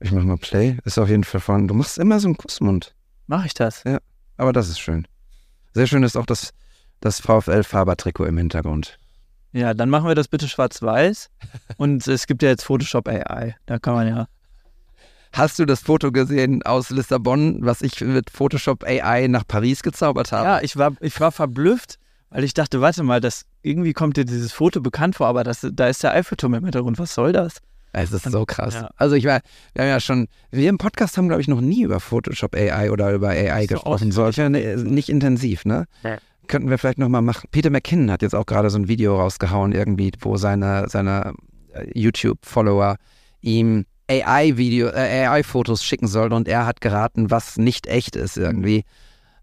Ich mach mal Play. Ist auf jeden Fall von. Du machst immer so einen Kussmund. Mach ich das? Aber das ist schön. Sehr schön ist auch das, das VfL-Faber-Trikot im Hintergrund. Ja, dann machen wir das bitte schwarz-weiß. <laughs> Und es gibt ja jetzt Photoshop AI. Da kann man ja. Hast du das Foto gesehen aus Lissabon, was ich mit Photoshop AI nach Paris gezaubert habe? Ja, ich war, ich war verblüfft, weil ich dachte, warte mal, das, irgendwie kommt dir dieses Foto bekannt vor, aber das, da ist der Eiffelturm im Hintergrund. Was soll das? Es ist so krass. Ja. Also ich war, wir haben ja schon, wir im Podcast haben, glaube ich, noch nie über Photoshop AI oder über AI So gesprochen. So, ich nicht intensiv, ne? Nee. Könnten wir vielleicht nochmal machen. Peter McKinnon hat jetzt auch gerade so ein Video rausgehauen, irgendwie, wo seine, seine äh, YouTube-Follower ihm AI-Video, äh, AI-Fotos schicken sollen und er hat geraten, was nicht echt ist irgendwie.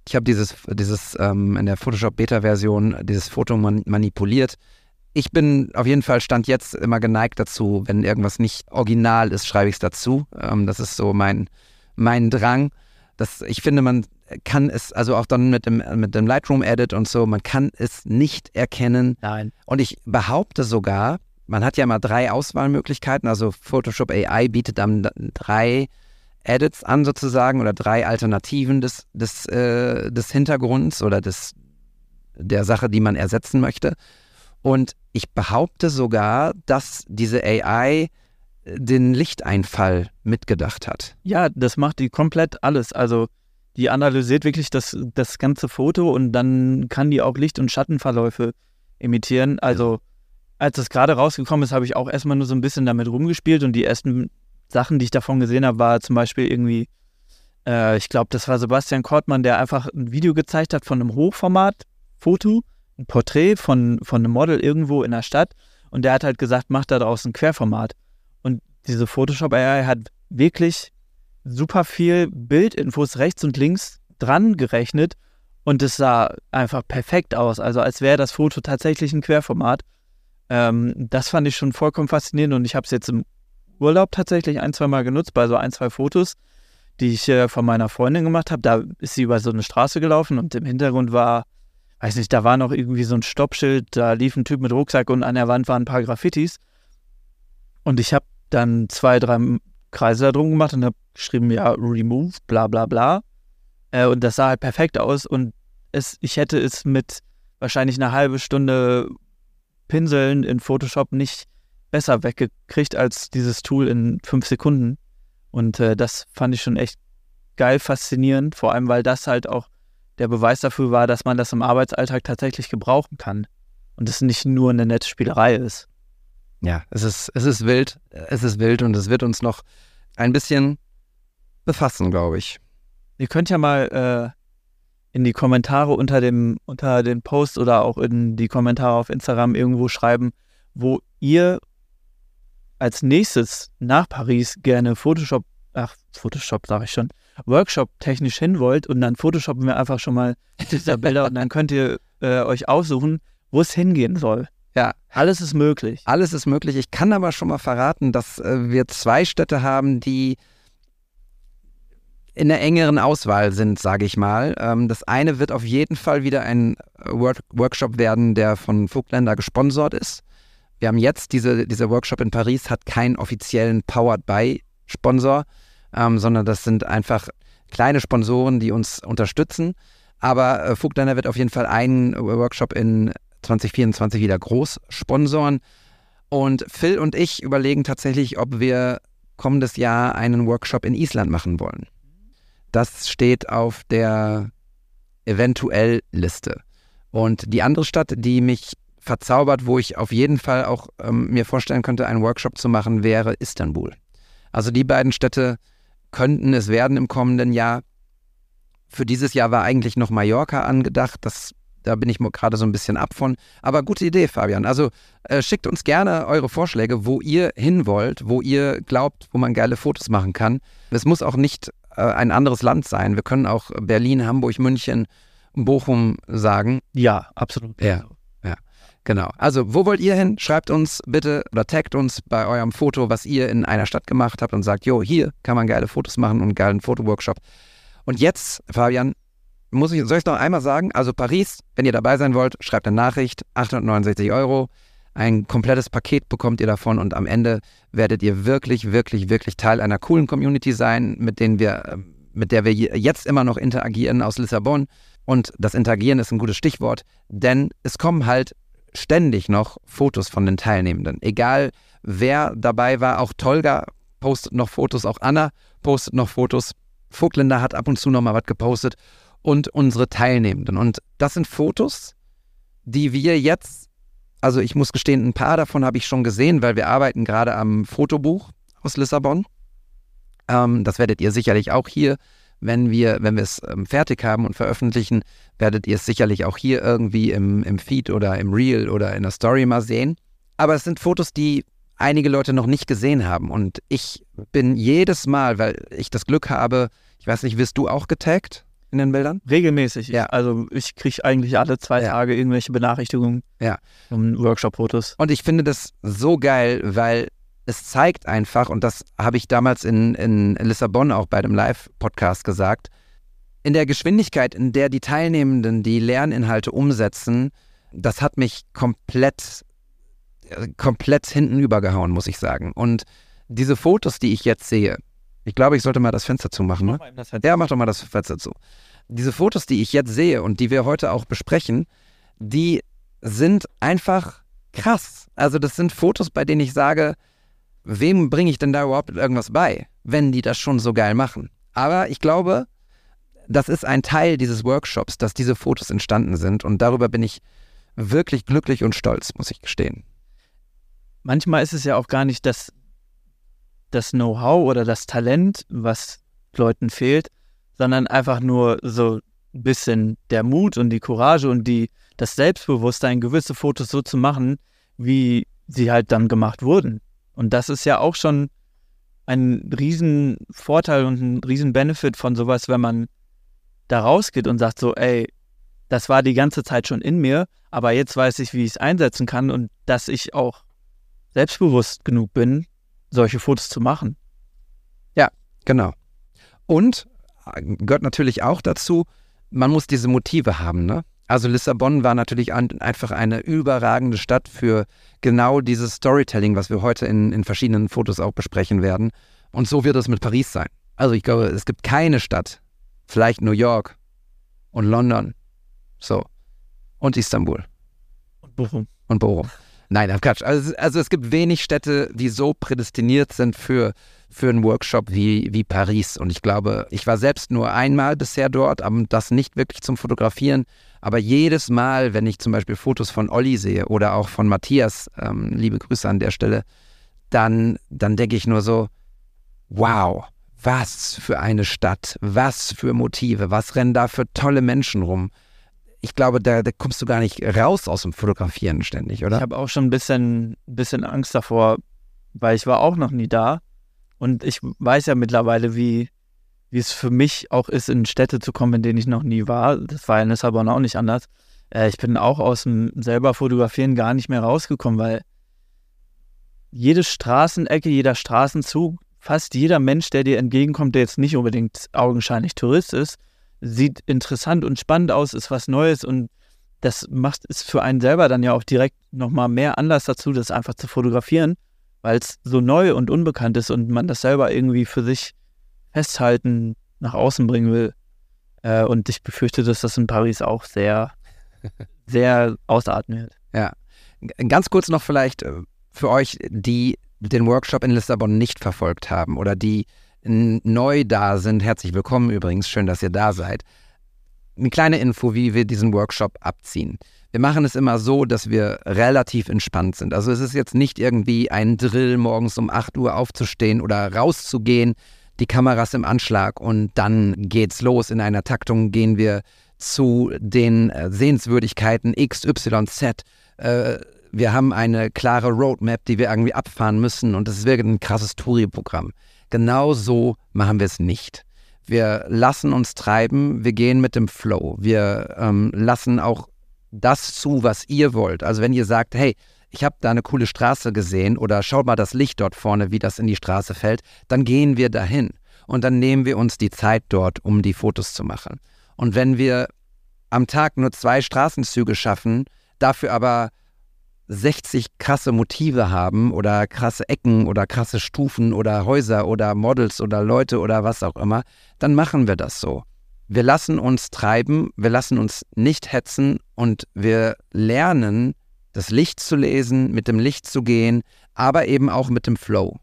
Ich habe dieses, dieses ähm, in der Photoshop Beta-Version dieses Foto man manipuliert. Ich bin auf jeden Fall Stand jetzt immer geneigt dazu, wenn irgendwas nicht original ist, schreibe ich es dazu. Ähm, das ist so mein, mein Drang. Das, ich finde, man kann es, also auch dann mit dem, mit dem Lightroom-Edit und so, man kann es nicht erkennen. Nein. Und ich behaupte sogar, man hat ja mal drei Auswahlmöglichkeiten, also Photoshop AI bietet dann drei Edits an sozusagen oder drei Alternativen des, des, äh, des Hintergrunds oder des, der Sache, die man ersetzen möchte. Und ich behaupte sogar, dass diese AI den Lichteinfall mitgedacht hat. Ja, das macht die komplett alles. Also die analysiert wirklich das, das ganze Foto und dann kann die auch Licht- und Schattenverläufe imitieren. Also als das gerade rausgekommen ist, habe ich auch erstmal nur so ein bisschen damit rumgespielt und die ersten Sachen, die ich davon gesehen habe, war zum Beispiel irgendwie, äh, ich glaube, das war Sebastian Kortmann, der einfach ein Video gezeigt hat von einem Hochformat-Foto, ein Porträt von, von einem Model irgendwo in der Stadt und der hat halt gesagt, mach da draußen ein Querformat. Und diese Photoshop AI hat wirklich super viel Bildinfos rechts und links dran gerechnet und es sah einfach perfekt aus. Also als wäre das Foto tatsächlich ein Querformat. Ähm, das fand ich schon vollkommen faszinierend und ich habe es jetzt im Urlaub tatsächlich ein, zwei Mal genutzt bei so ein, zwei Fotos, die ich äh, von meiner Freundin gemacht habe. Da ist sie über so eine Straße gelaufen und im Hintergrund war, weiß nicht, da war noch irgendwie so ein Stoppschild, da lief ein Typ mit Rucksack und an der Wand waren ein paar Graffitis. Und ich habe dann zwei, drei Kreise da drum gemacht und habe geschrieben, ja, remove, bla bla bla. Äh, und das sah halt perfekt aus und es, ich hätte es mit wahrscheinlich eine halbe Stunde Pinseln in Photoshop nicht besser weggekriegt als dieses Tool in fünf Sekunden. Und äh, das fand ich schon echt geil, faszinierend, vor allem weil das halt auch der Beweis dafür war, dass man das im Arbeitsalltag tatsächlich gebrauchen kann und es nicht nur eine nette Spielerei ist. Ja, es ist, es ist wild, es ist wild und es wird uns noch ein bisschen befassen, glaube ich. Ihr könnt ja mal äh, in die Kommentare unter dem, unter den Post oder auch in die Kommentare auf Instagram irgendwo schreiben, wo ihr als nächstes nach Paris gerne Photoshop, ach, Photoshop sage ich schon, Workshop technisch hin wollt und dann photoshoppen wir einfach schon mal <laughs> diese Bilder und dann könnt ihr äh, euch aussuchen, wo es hingehen soll. Ja. Alles ist möglich. Alles ist möglich. Ich kann aber schon mal verraten, dass äh, wir zwei Städte haben, die in der engeren Auswahl sind, sage ich mal. Ähm, das eine wird auf jeden Fall wieder ein Work Workshop werden, der von Vogtländer gesponsert ist. Wir haben jetzt diese, dieser Workshop in Paris hat keinen offiziellen Powered by Sponsor, ähm, sondern das sind einfach kleine Sponsoren, die uns unterstützen. Aber äh, Vogtländer wird auf jeden Fall einen Workshop in 2024 wieder groß sponsoren. Und Phil und ich überlegen tatsächlich, ob wir kommendes Jahr einen Workshop in Island machen wollen. Das steht auf der eventuell Liste. Und die andere Stadt, die mich verzaubert, wo ich auf jeden Fall auch ähm, mir vorstellen könnte, einen Workshop zu machen, wäre Istanbul. Also die beiden Städte könnten es werden im kommenden Jahr. Für dieses Jahr war eigentlich noch Mallorca angedacht. Das, da bin ich gerade so ein bisschen ab von. Aber gute Idee, Fabian. Also äh, schickt uns gerne eure Vorschläge, wo ihr hin wollt, wo ihr glaubt, wo man geile Fotos machen kann. Es muss auch nicht äh, ein anderes Land sein. Wir können auch Berlin, Hamburg, München, Bochum sagen. Ja, absolut. Ja. Genau. Also, wo wollt ihr hin? Schreibt uns bitte oder taggt uns bei eurem Foto, was ihr in einer Stadt gemacht habt und sagt, jo, hier kann man geile Fotos machen und einen geilen Fotoworkshop. Und jetzt, Fabian, muss ich, soll ich noch einmal sagen? Also Paris, wenn ihr dabei sein wollt, schreibt eine Nachricht, 869 Euro. Ein komplettes Paket bekommt ihr davon und am Ende werdet ihr wirklich, wirklich, wirklich Teil einer coolen Community sein, mit denen wir, mit der wir jetzt immer noch interagieren aus Lissabon. Und das Interagieren ist ein gutes Stichwort, denn es kommen halt ständig noch Fotos von den Teilnehmenden. Egal wer dabei war, auch Tolga postet noch Fotos, auch Anna postet noch Fotos. Vogtländer hat ab und zu noch mal was gepostet und unsere Teilnehmenden. Und das sind Fotos, die wir jetzt, also ich muss gestehen, ein paar davon habe ich schon gesehen, weil wir arbeiten gerade am Fotobuch aus Lissabon. Ähm, das werdet ihr sicherlich auch hier, wenn wir, wenn wir es ähm, fertig haben und veröffentlichen, werdet ihr es sicherlich auch hier irgendwie im, im Feed oder im Reel oder in der Story mal sehen. Aber es sind Fotos, die einige Leute noch nicht gesehen haben. Und ich bin jedes Mal, weil ich das Glück habe, ich weiß nicht, wirst du auch getaggt in den Bildern? Regelmäßig. Ja. Also ich kriege eigentlich alle zwei Ja. Tage irgendwelche Benachrichtigungen Ja. um Workshop-Fotos. Und ich finde das so geil, weil es zeigt einfach, und das habe ich damals in, in Lissabon auch bei dem Live-Podcast gesagt, in der Geschwindigkeit, in der die Teilnehmenden die Lerninhalte umsetzen, das hat mich komplett, äh, komplett hinten übergehauen, muss ich sagen. Und diese Fotos, die ich jetzt sehe, ich glaube, ich sollte mal das Fenster zumachen, ne? Ja, mach doch mal das Fenster zu. Diese Fotos, die ich jetzt sehe und die wir heute auch besprechen, die sind einfach krass. Also das sind Fotos, bei denen ich sage, wem bringe ich denn da überhaupt irgendwas bei, wenn die das schon so geil machen? Aber ich glaube, das ist ein Teil dieses Workshops, dass diese Fotos entstanden sind und darüber bin ich wirklich glücklich und stolz, muss ich gestehen. Manchmal ist es ja auch gar nicht das, das Know-how oder das Talent, was Leuten fehlt, sondern einfach nur so ein bisschen der Mut und die Courage und die, das Selbstbewusstsein, gewisse Fotos so zu machen, wie sie halt dann gemacht wurden. Und das ist ja auch schon ein riesen Vorteil und ein riesen Benefit von sowas, wenn man da rausgeht und sagt so, ey, das war die ganze Zeit schon in mir, aber jetzt weiß ich, wie ich es einsetzen kann und dass ich auch selbstbewusst genug bin, solche Fotos zu machen. Genau. Und äh, gehört natürlich auch dazu, man muss diese Motive haben, ne? Also Lissabon war natürlich ein, einfach eine überragende Stadt für genau dieses Storytelling, was wir heute in, in verschiedenen Fotos auch besprechen werden. Und so wird es mit Paris sein. Also ich glaube, es gibt keine Stadt, vielleicht New York und London, so, und Istanbul Und Bochum. und Bochum. Nein, Quatsch. Also, also es gibt wenig Städte, die so prädestiniert sind für, für einen Workshop wie, wie Paris. Und ich glaube, ich war selbst nur einmal bisher dort, aber das nicht wirklich zum Fotografieren. Aber jedes Mal, wenn ich zum Beispiel Fotos von Olli sehe oder auch von Matthias, ähm, liebe Grüße an der Stelle, dann, dann denke ich nur so, wow, was für eine Stadt, was für Motive, was rennen da für tolle Menschen rum. Ich glaube, da, da kommst du gar nicht raus aus dem Fotografieren ständig, oder? Ich habe auch schon ein bisschen, bisschen Angst davor, weil ich war auch noch nie da. Und ich weiß ja mittlerweile, wie, wie es für mich auch ist, in Städte zu kommen, in denen ich noch nie war. Das war in Lissabon auch nicht anders. Äh, ich bin auch aus dem selber Fotografieren gar nicht mehr rausgekommen, weil jede Straßenecke, jeder Straßenzug, fast jeder Mensch, der dir entgegenkommt, der jetzt nicht unbedingt augenscheinlich Tourist ist, sieht interessant und spannend aus, ist was Neues und das macht es für einen selber dann ja auch direkt nochmal mehr Anlass dazu, das einfach zu fotografieren, weil es so neu und unbekannt ist und man das selber irgendwie für sich festhalten, nach außen bringen will. Äh, und ich befürchte, dass das in Paris auch sehr, <laughs> sehr ausarten wird. G- Ganz kurz noch vielleicht äh, für euch, die den Workshop in Lissabon nicht verfolgt haben oder die neu da sind. Herzlich willkommen übrigens, schön, dass ihr da seid. Eine kleine Info, wie wir diesen Workshop abziehen. Wir machen es immer so, dass wir relativ entspannt sind. Also es ist jetzt nicht irgendwie ein Drill, morgens um 8 Uhr aufzustehen oder rauszugehen, die Kameras im Anschlag und dann geht's los. In einer Taktung gehen wir zu den äh, Sehenswürdigkeiten XYZ. Äh, wir haben eine klare Roadmap, die wir irgendwie abfahren müssen und es ist wirklich ein krasses Touri-Programm. Genau so machen wir es nicht. Wir lassen uns treiben, wir gehen mit dem Flow. Wir ähm, lassen auch das zu, was ihr wollt. Also wenn ihr sagt, hey, ich habe da eine coole Straße gesehen oder schaut mal das Licht dort vorne, wie das in die Straße fällt, dann gehen wir dahin und dann nehmen wir uns die Zeit dort, um die Fotos zu machen. Und wenn wir am Tag nur zwei Straßenzüge schaffen, dafür aber 60 krasse Motive haben oder krasse Ecken oder krasse Stufen oder Häuser oder Models oder Leute oder was auch immer, dann machen wir das so. Wir lassen uns treiben, wir lassen uns nicht hetzen und wir lernen, das Licht zu lesen, mit dem Licht zu gehen, aber eben auch mit dem Flow.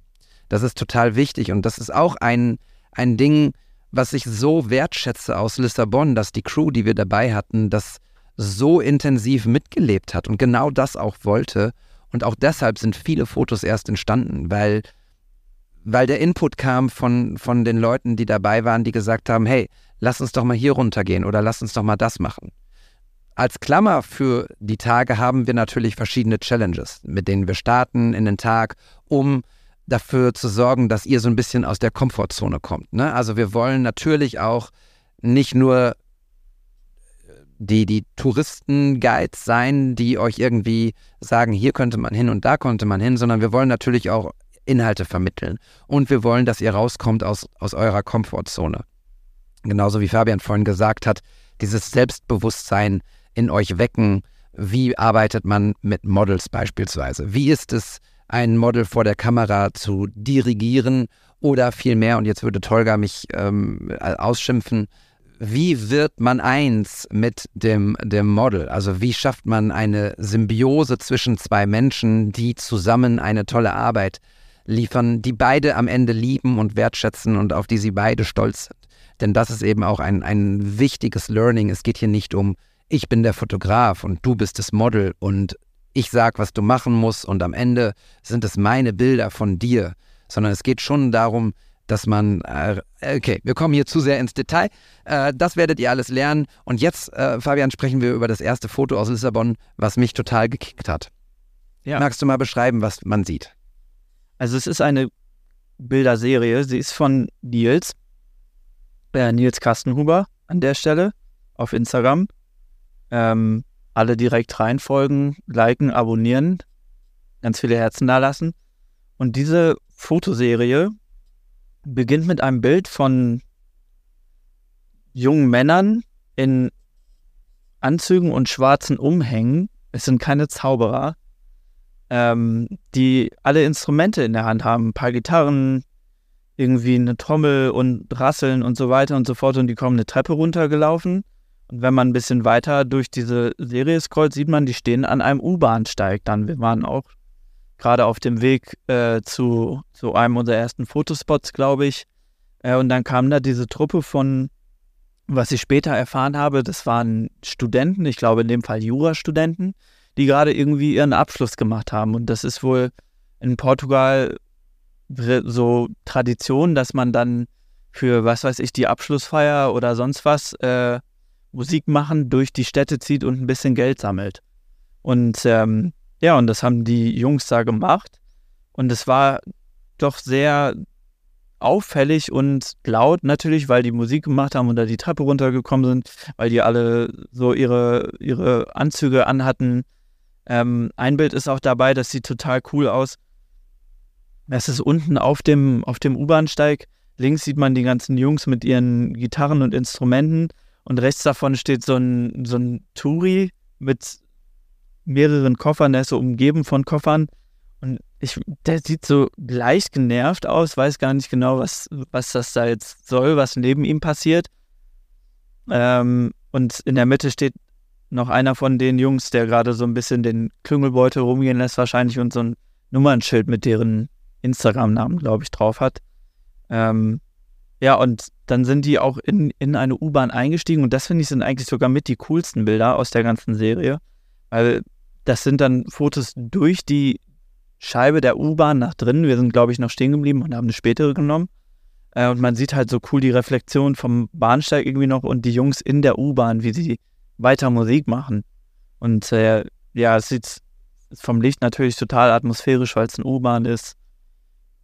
Das ist total wichtig und das ist auch ein, ein Ding, was ich so wertschätze aus Lissabon, dass die Crew, die wir dabei hatten, das so intensiv mitgelebt hat und genau das auch wollte. Und auch deshalb sind viele Fotos erst entstanden, weil, weil der Input kam von, von den Leuten, die dabei waren, die gesagt haben, hey, lass uns doch mal hier runtergehen oder lass uns doch mal das machen. Als Klammer für die Tage haben wir natürlich verschiedene Challenges, mit denen wir starten in den Tag, um dafür zu sorgen, dass ihr so ein bisschen aus der Komfortzone kommt. Ne? Also wir wollen natürlich auch nicht nur die, die Touristenguides sein, die euch irgendwie sagen, hier könnte man hin und da konnte man hin, sondern wir wollen natürlich auch Inhalte vermitteln. Und wir wollen, dass ihr rauskommt aus, aus eurer Komfortzone. Genauso wie Fabian vorhin gesagt hat, dieses Selbstbewusstsein in euch wecken. Wie arbeitet man mit Models beispielsweise? Wie ist es, ein Model vor der Kamera zu dirigieren oder vielmehr, und jetzt würde Tolga mich ähm, ausschimpfen, wie wird man eins mit dem, dem Model? Also wie schafft man eine Symbiose zwischen zwei Menschen, die zusammen eine tolle Arbeit liefern, die beide am Ende lieben und wertschätzen und auf die sie beide stolz sind? Denn das ist eben auch ein, ein wichtiges Learning. Es geht hier nicht um, ich bin der Fotograf und du bist das Model und ich sag, was du machen musst und am Ende sind es meine Bilder von dir, sondern es geht schon darum, dass man, äh, okay, wir kommen hier zu sehr ins Detail. Äh, das werdet ihr alles lernen. Und jetzt, äh, Fabian, sprechen wir über das erste Foto aus Lissabon, was mich total gekickt hat. Ja. Magst du mal beschreiben, was man sieht? Also es ist eine Bilderserie. Sie ist von Nils, äh, Nils Kastenhuber an der Stelle auf Instagram. Ähm, alle direkt reinfolgen, liken, abonnieren, ganz viele Herzen da lassen. Und diese Fotoserie beginnt mit einem Bild von jungen Männern in Anzügen und schwarzen Umhängen. Es sind keine Zauberer, ähm, die alle Instrumente in der Hand haben. Ein paar Gitarren, irgendwie eine Trommel und Rasseln und so weiter und so fort. Und die kommen eine Treppe runtergelaufen. Und wenn man ein bisschen weiter durch diese Serie scrollt, sieht man, die stehen an einem U-Bahnsteig dann. Wir waren auch gerade auf dem Weg äh, zu, zu einem unserer ersten Fotospots, glaube ich. Äh, und dann kam da diese Truppe von, was ich später erfahren habe, das waren Studenten, ich glaube in dem Fall Jurastudenten, die gerade irgendwie ihren Abschluss gemacht haben. Und das ist wohl in Portugal so Tradition, dass man dann für, was weiß ich, die Abschlussfeier oder sonst was äh, Musik machen durch die Städte zieht und ein bisschen Geld sammelt. Und ähm, ja, und das haben die Jungs da gemacht. Und es war doch sehr auffällig und laut natürlich, weil die Musik gemacht haben und da die Treppe runtergekommen sind, weil die alle so ihre, ihre Anzüge anhatten. Ähm, ein Bild ist auch dabei, das sieht total cool aus. Es ist unten auf dem, auf dem U-Bahnsteig. Links sieht man die ganzen Jungs mit ihren Gitarren und Instrumenten und rechts davon steht so ein, so ein Touri mit mehreren Koffern, der ist so umgeben von Koffern. Und ich, der sieht so leicht genervt aus, weiß gar nicht genau, was, was das da jetzt soll, was neben ihm passiert. Ähm, und in der Mitte steht noch einer von den Jungs, der gerade so ein bisschen den Klüngelbeutel rumgehen lässt, wahrscheinlich und so ein Nummernschild mit deren Instagram-Namen, glaube ich, drauf hat. Ähm, ja, und dann sind die auch in, in eine U-Bahn eingestiegen und das finde ich sind eigentlich sogar mit die coolsten Bilder aus der ganzen Serie, weil das sind dann Fotos durch die Scheibe der U-Bahn nach drinnen. Wir sind, glaube ich, noch stehen geblieben und haben eine spätere genommen. Äh, und man sieht halt so cool die Reflexion vom Bahnsteig irgendwie noch und die Jungs in der U-Bahn, wie sie weiter Musik machen. Und äh, ja, es sieht vom Licht natürlich total atmosphärisch, weil es eine U-Bahn ist.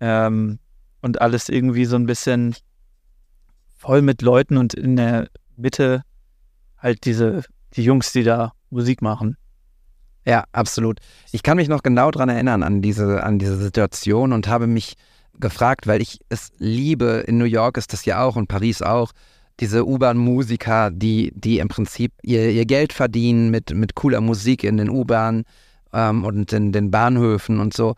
Ähm, und alles irgendwie so ein bisschen voll mit Leuten und in der Mitte halt diese, die Jungs, die da Musik machen. Ja, absolut. Ich kann mich noch genau daran erinnern, an diese, an diese Situation und habe mich gefragt, weil ich es liebe, in New York ist das ja auch und Paris auch, diese U-Bahn-Musiker, die, die im Prinzip ihr, ihr Geld verdienen mit, mit cooler Musik in den U-Bahnen ähm, und in den Bahnhöfen und so.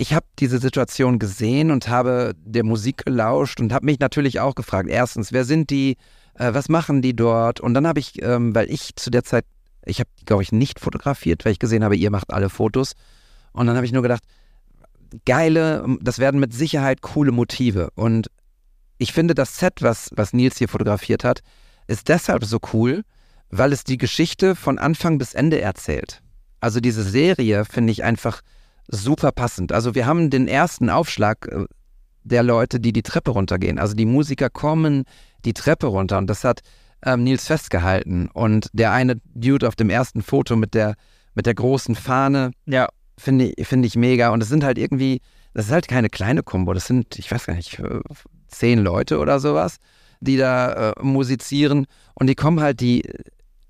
Ich habe diese Situation gesehen und habe der Musik gelauscht und habe mich natürlich auch gefragt, erstens, wer sind die, äh, was machen die dort? Und dann habe ich, ähm, weil ich zu der Zeit ich habe glaube ich, nicht fotografiert, weil ich gesehen habe, ihr macht alle Fotos. Und dann habe ich nur gedacht, geile, das werden mit Sicherheit coole Motive. Und ich finde, das Set, was, was Nils hier fotografiert hat, ist deshalb so cool, weil es die Geschichte von Anfang bis Ende erzählt. Also diese Serie finde ich einfach super passend. Also wir haben den ersten Aufschlag äh, der Leute, die die Treppe runtergehen. Also die Musiker kommen die Treppe runter und das hat ähm, Nils festgehalten. Und der eine Dude auf dem ersten Foto mit der, mit der großen Fahne, Ja. finde ich, finde ich mega. Und es sind halt irgendwie, das ist halt keine kleine Kombo. Das sind, ich weiß gar nicht, äh, zehn Leute oder sowas, die da äh, musizieren. Und die kommen halt die,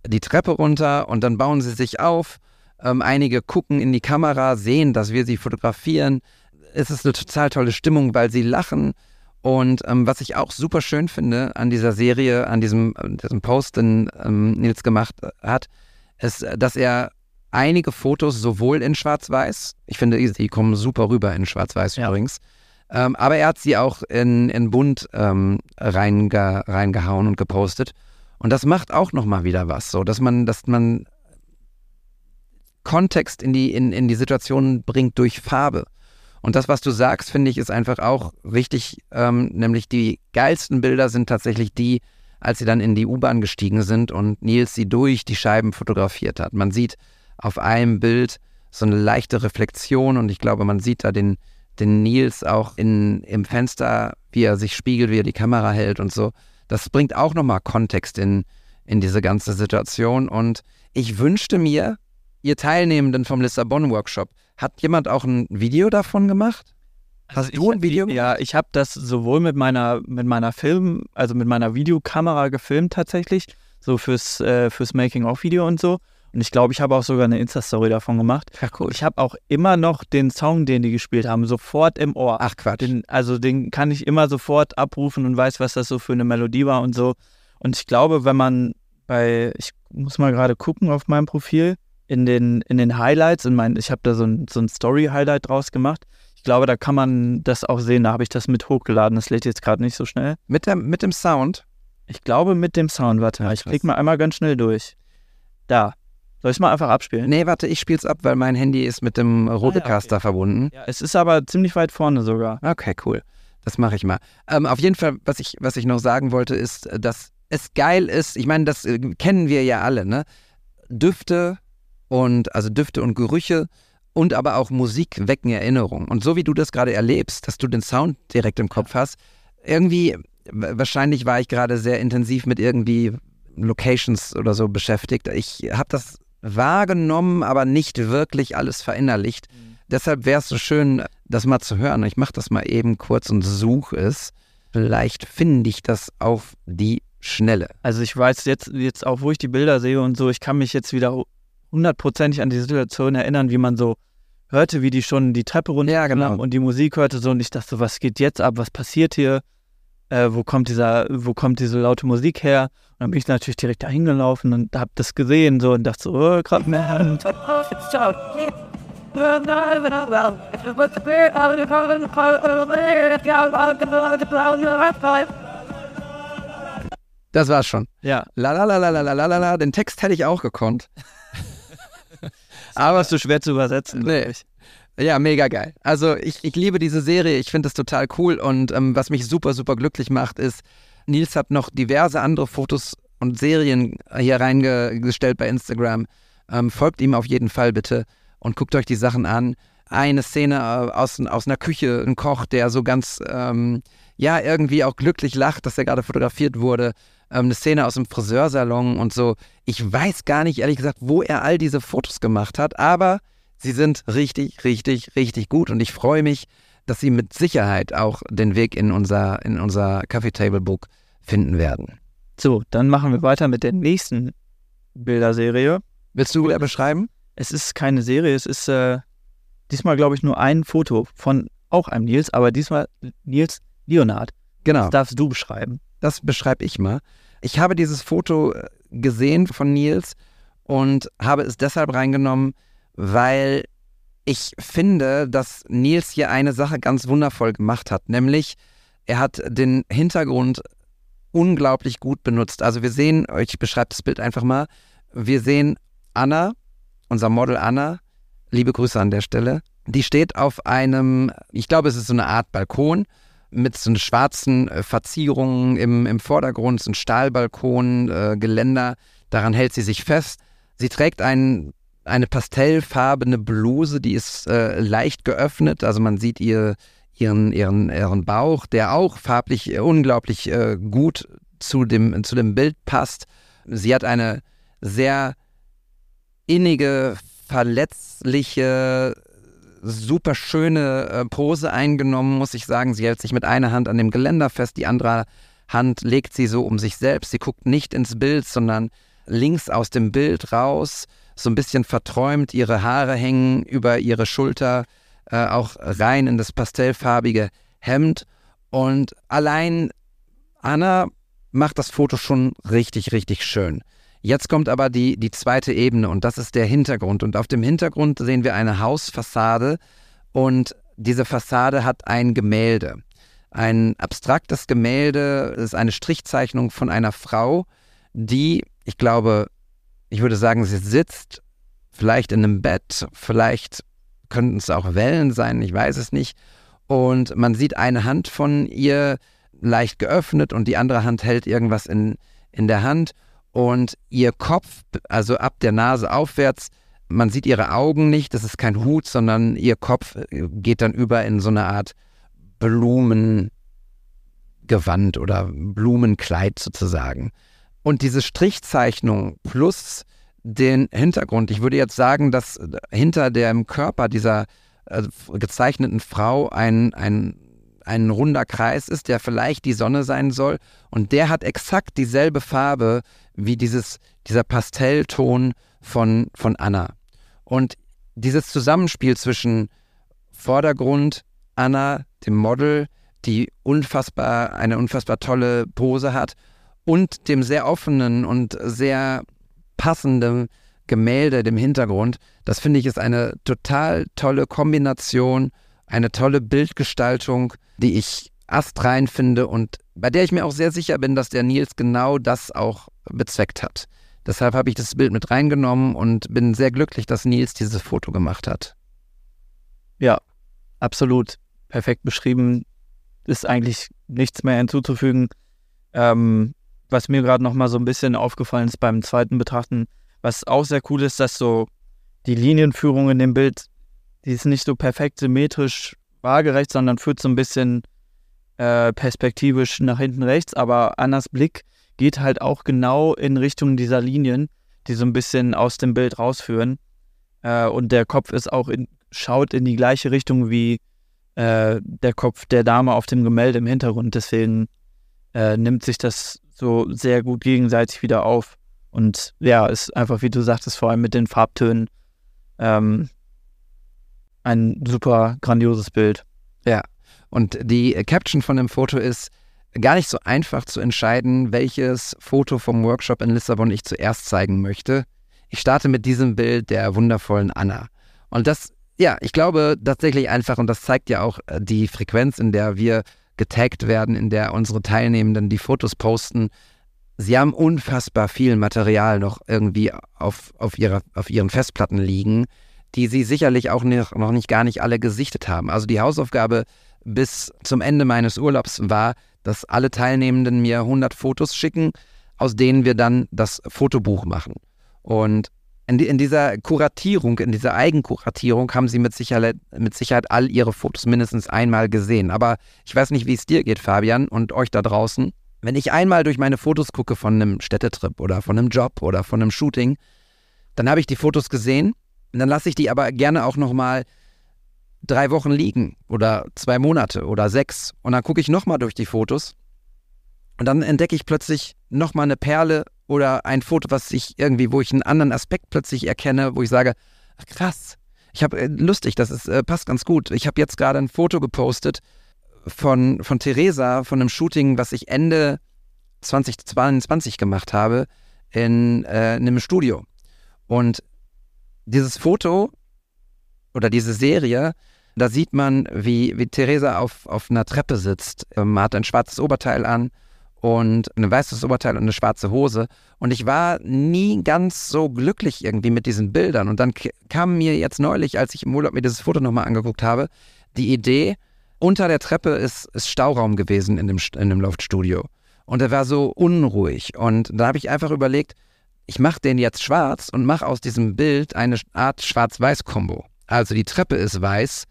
die Treppe runter und dann bauen sie sich auf. Ähm, einige gucken in die Kamera, sehen, dass wir sie fotografieren. Es ist eine total tolle Stimmung, weil sie lachen. Und ähm, was ich auch super schön finde an dieser Serie, an diesem, diesem Post, den ähm, Nils gemacht hat, ist, dass er einige Fotos sowohl in Schwarz-Weiß, ich finde, die kommen super rüber in Schwarz-Weiß Ja. übrigens, ähm, aber er hat sie auch in, in bunt ähm, reinge, reingehauen und gepostet. Und das macht auch nochmal wieder was, so dass man, dass man Kontext in die, in, in die Situation bringt durch Farbe. Und das, was du sagst, finde ich, ist einfach auch richtig, ähm, nämlich die geilsten Bilder sind tatsächlich die, als sie dann in die U-Bahn gestiegen sind und Nils sie durch die Scheiben fotografiert hat. Man sieht auf einem Bild so eine leichte Reflexion und ich glaube, man sieht da den, den Nils auch in, im Fenster, wie er sich spiegelt, wie er die Kamera hält und so. Das bringt auch nochmal Kontext in, in diese ganze Situation und ich wünschte mir, ihr Teilnehmenden vom Lissabon-Workshop, hat jemand auch ein Video davon gemacht? Hast du ein Video Ja, ich habe das sowohl mit meiner, mit meiner Film, also mit meiner Videokamera gefilmt tatsächlich, so fürs, äh, fürs Making-of-Video und so. Und ich glaube, ich habe auch sogar eine Insta-Story davon gemacht. Ja, cool. Ich habe auch immer noch den Song, den die gespielt haben, sofort im Ohr. Ach Quatsch. Den, also den kann ich immer sofort abrufen und weiß, was das so für eine Melodie war und so. Und ich glaube, wenn man bei, ich muss mal gerade gucken auf meinem Profil, in den, in den Highlights, in mein, ich habe da so ein, so ein Story-Highlight draus gemacht. Ich glaube, da kann man das auch sehen. Da habe ich das mit hochgeladen. Das lädt jetzt gerade nicht so schnell. Mit, der, mit dem Sound? Ich glaube mit dem Sound. Warte mal, Ja, ich klicke mal einmal ganz schnell durch. Da. Soll ich es mal einfach abspielen? Nee, warte, ich spiel's ab, weil mein Handy ist mit dem Rodecaster okay. verbunden. Ja, es ist aber ziemlich weit vorne sogar. Okay, cool. Das mache ich mal. Ähm, auf jeden Fall, was ich, was ich noch sagen wollte, ist, dass es geil ist. Ich meine, das äh, kennen wir ja alle, ne? Düfte und also Düfte und Gerüche und aber auch Musik wecken Erinnerungen. Und so wie du das gerade erlebst, dass du den Sound direkt im Kopf hast, irgendwie, wahrscheinlich war ich gerade sehr intensiv mit irgendwie Locations oder so beschäftigt. Ich habe das wahrgenommen, aber nicht wirklich alles verinnerlicht. Deshalb wäre es so schön, das mal zu hören. Ich mache das mal eben kurz und suche es. Vielleicht finde ich das auf die Schnelle. Also ich weiß jetzt, jetzt auch, wo ich die Bilder sehe und so, ich kann mich jetzt wieder hundertprozentig an die Situation erinnern, wie man so hörte, wie die schon die Treppe runter ja, genau. und die Musik hörte so und ich dachte so, was geht jetzt ab, was passiert hier, äh, wo kommt dieser, wo kommt diese laute Musik her? Und dann bin ich natürlich direkt da hingelaufen und hab das gesehen so und dachte so, oh, gerade man. Das war's schon. Ja. La la la la la la la la. Den Text hätte ich auch gekonnt aber ist so schwer zu übersetzen. Nee. Ja, mega geil. Also ich, ich liebe diese Serie, ich finde das total cool und ähm, was mich super, super glücklich macht, ist, Nils hat noch diverse andere Fotos und Serien hier reingestellt bei Instagram. Ähm, folgt ihm auf jeden Fall bitte und guckt euch die Sachen an. Eine Szene äh, aus, aus einer Küche, ein Koch, der so ganz, ähm, ja, irgendwie auch glücklich lacht, dass er gerade fotografiert wurde. Ähm, eine Szene aus dem Friseursalon und so. Ich weiß gar nicht, ehrlich gesagt, wo er all diese Fotos gemacht hat, aber Sie sind richtig, richtig, richtig gut und ich freue mich, dass sie mit Sicherheit auch den Weg in unser, in unser Coffee Table Book finden werden. So, dann machen wir weiter mit der nächsten Bilderserie. Willst du wieder beschreiben? Es ist keine Serie, es ist äh, diesmal, glaube ich, nur ein Foto von auch einem Nils, aber diesmal Nils Leonard. Genau, Das darfst du beschreiben. das beschreibe ich mal. Ich habe dieses Foto äh, gesehen von Nils und habe es deshalb reingenommen, weil ich finde, dass Nils hier eine Sache ganz wundervoll gemacht hat, nämlich er hat den Hintergrund unglaublich gut benutzt. Also wir sehen, ich beschreibe das Bild einfach mal, wir sehen Anna, unser Model Anna, liebe Grüße an der Stelle, Die steht auf einem, ich glaube, es ist so eine Art Balkon mit so schwarzen äh, Verzierungen im, im Vordergrund, so ein Stahlbalkon, äh, Geländer. Daran hält sie sich fest. Sie trägt ein, eine pastellfarbene Bluse, die ist äh, leicht geöffnet. Also man sieht ihr, ihren, ihren, ihren Bauch, der auch farblich unglaublich äh, gut zu dem, zu dem Bild passt. Sie hat eine sehr innige, verletzliche, super schöne äh, Pose eingenommen, muss ich sagen. Sie hält sich mit einer Hand an dem Geländer fest, die andere Hand legt sie so um sich selbst. Sie guckt nicht ins Bild, sondern links aus dem Bild raus, so ein bisschen verträumt. Ihre Haare hängen über ihre Schulter, äh, auch rein in das pastellfarbige Hemd. Und allein Anna macht das Foto schon richtig, richtig schön. Jetzt kommt aber die, die zweite Ebene und das ist der Hintergrund. Und auf dem Hintergrund sehen wir eine Hausfassade und diese Fassade hat ein Gemälde. Ein abstraktes Gemälde ist eine Strichzeichnung von einer Frau, die, ich glaube, ich würde sagen, sie sitzt vielleicht in einem Bett, vielleicht könnten es auch Wellen sein, ich weiß es nicht. Und man sieht eine Hand von ihr leicht geöffnet und die andere Hand hält irgendwas in, in der Hand und ihr Kopf, also ab der Nase aufwärts, man sieht ihre Augen nicht, das ist kein Hut, sondern ihr Kopf äh, geht dann über in so eine Art Blumengewand oder Blumenkleid sozusagen. Und diese Strichzeichnung plus den Hintergrund, ich würde jetzt sagen, dass hinter dem Körper dieser äh, gezeichneten Frau ein, ein ein runder Kreis ist, der vielleicht die Sonne sein soll. Und der hat exakt dieselbe Farbe wie dieses, dieser Pastellton von, von Anna. Und dieses Zusammenspiel zwischen Vordergrund, Anna, dem Model, die unfassbar, eine unfassbar tolle Pose hat, und dem sehr offenen und sehr passenden Gemälde, dem Hintergrund, das finde ich ist eine total tolle Kombination eine tolle Bildgestaltung, die ich astrein finde und bei der ich mir auch sehr sicher bin, dass der Nils genau das auch bezweckt hat. Deshalb habe ich das Bild mit reingenommen und bin sehr glücklich, dass Nils dieses Foto gemacht hat. Ja, absolut. Perfekt beschrieben. Ist eigentlich nichts mehr hinzuzufügen. Ähm, was mir gerade noch mal so ein bisschen aufgefallen ist beim zweiten Betrachten, was auch sehr cool ist, dass so die Linienführung in dem Bild die ist nicht so perfekt symmetrisch waagerecht, sondern führt so ein bisschen äh, perspektivisch nach hinten rechts. Aber Annas Blick geht halt auch genau in Richtung dieser Linien, die so ein bisschen aus dem Bild rausführen. Äh, und der Kopf ist auch in, schaut in die gleiche Richtung wie äh, der Kopf der Dame auf dem Gemälde im Hintergrund. Deswegen äh, nimmt sich das so sehr gut gegenseitig wieder auf. Und ja, ist einfach, wie du sagtest, vor allem mit den Farbtönen ähm, ein super grandioses Bild. Ja. Und die Caption von dem Foto ist gar nicht so einfach zu entscheiden, welches Foto vom Workshop in Lissabon ich zuerst zeigen möchte. Ich starte mit diesem Bild der wundervollen Anna. Und das, ja, ich glaube tatsächlich einfach, und das zeigt ja auch äh, die Frequenz, in der wir getaggt werden, in der unsere Teilnehmenden die Fotos posten. Sie haben unfassbar viel Material noch irgendwie auf, auf, ihrer, auf ihren Festplatten liegen die sie sicherlich auch noch nicht gar nicht alle gesichtet haben. Also die Hausaufgabe bis zum Ende meines Urlaubs war, dass alle Teilnehmenden mir 100 Fotos schicken, aus denen wir dann das Fotobuch machen. Und in, in dieser Kuratierung, in dieser Eigenkuratierung haben sie mit Sicherheit, mit Sicherheit all ihre Fotos mindestens einmal gesehen. Aber ich weiß nicht, wie es dir geht, Fabian, und euch da draußen. Wenn ich einmal durch meine Fotos gucke von einem Städtetrip oder von einem Job oder von einem Shooting, dann habe ich die Fotos gesehen dann lasse ich die aber gerne auch nochmal drei Wochen liegen oder zwei Monate oder sechs. Und dann gucke ich nochmal durch die Fotos. Und dann entdecke ich plötzlich nochmal eine Perle oder ein Foto, was ich irgendwie, wo ich einen anderen Aspekt plötzlich erkenne, wo ich sage, krass, ich habe äh, lustig, das ist, äh, passt ganz gut. Ich habe jetzt gerade ein Foto gepostet von, von Theresa, von einem Shooting, was ich Ende 2022 gemacht habe in, äh, in einem Studio. Und dieses Foto oder diese Serie, da sieht man, wie, wie Theresa auf, auf einer Treppe sitzt. Man hat ein schwarzes Oberteil an und ein weißes Oberteil und eine schwarze Hose. Und ich war nie ganz so glücklich irgendwie mit diesen Bildern. Und dann kam mir jetzt neulich, als ich im Urlaub mir dieses Foto nochmal angeguckt habe, die Idee, unter der Treppe ist, ist Stauraum gewesen in dem, in dem Loftstudio. Und er war so unruhig. Und da habe ich einfach überlegt, ich mache den jetzt schwarz und mache aus diesem Bild eine Art Schwarz-Weiß-Kombo. Also die Treppe ist weiß,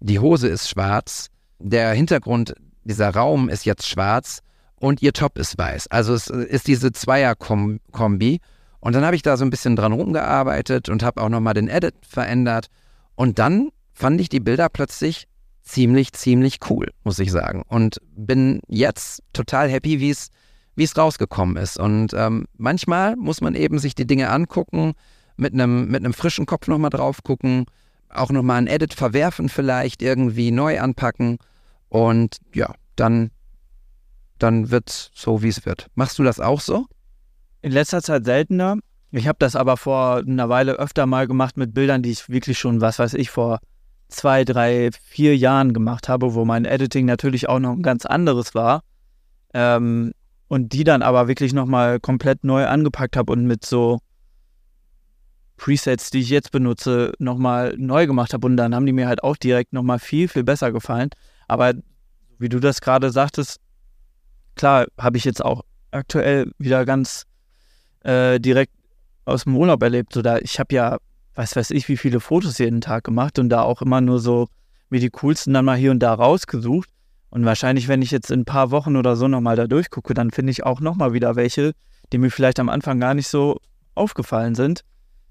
die Hose ist schwarz, der Hintergrund, dieser Raum ist jetzt schwarz und ihr Top ist weiß. Also es ist diese Zweier-Kombi. Und dann habe ich da so ein bisschen dran rumgearbeitet und habe auch nochmal den Edit verändert. Und dann fand ich die Bilder plötzlich ziemlich, ziemlich cool, muss ich sagen. Und bin jetzt total happy, wie es wie es rausgekommen ist. Und ähm, manchmal muss man eben sich die Dinge angucken, mit einem mit frischen Kopf nochmal drauf gucken, auch nochmal ein Edit verwerfen vielleicht, irgendwie neu anpacken. Und ja, dann, dann wird so, wie es wird. Machst du das auch so? In letzter Zeit seltener. Ich habe das aber vor einer Weile öfter mal gemacht mit Bildern, die ich wirklich schon, was weiß ich, vor zwei, drei, vier Jahren gemacht habe, wo mein Editing natürlich auch noch ein ganz anderes war. Ähm, und die dann aber wirklich nochmal komplett neu angepackt habe und mit so Presets, die ich jetzt benutze, nochmal neu gemacht habe. Und dann haben die mir halt auch direkt nochmal viel, viel besser gefallen. Aber wie du das gerade sagtest, klar, habe ich jetzt auch aktuell wieder ganz äh, direkt aus dem Urlaub erlebt. So ich habe ja was weiß ich, wie viele Fotos jeden Tag gemacht und da auch immer nur so mir die coolsten dann mal hier und da rausgesucht. Und wahrscheinlich, wenn ich jetzt in ein paar Wochen oder so nochmal da durchgucke, dann finde ich auch nochmal wieder welche, die mir vielleicht am Anfang gar nicht so aufgefallen sind,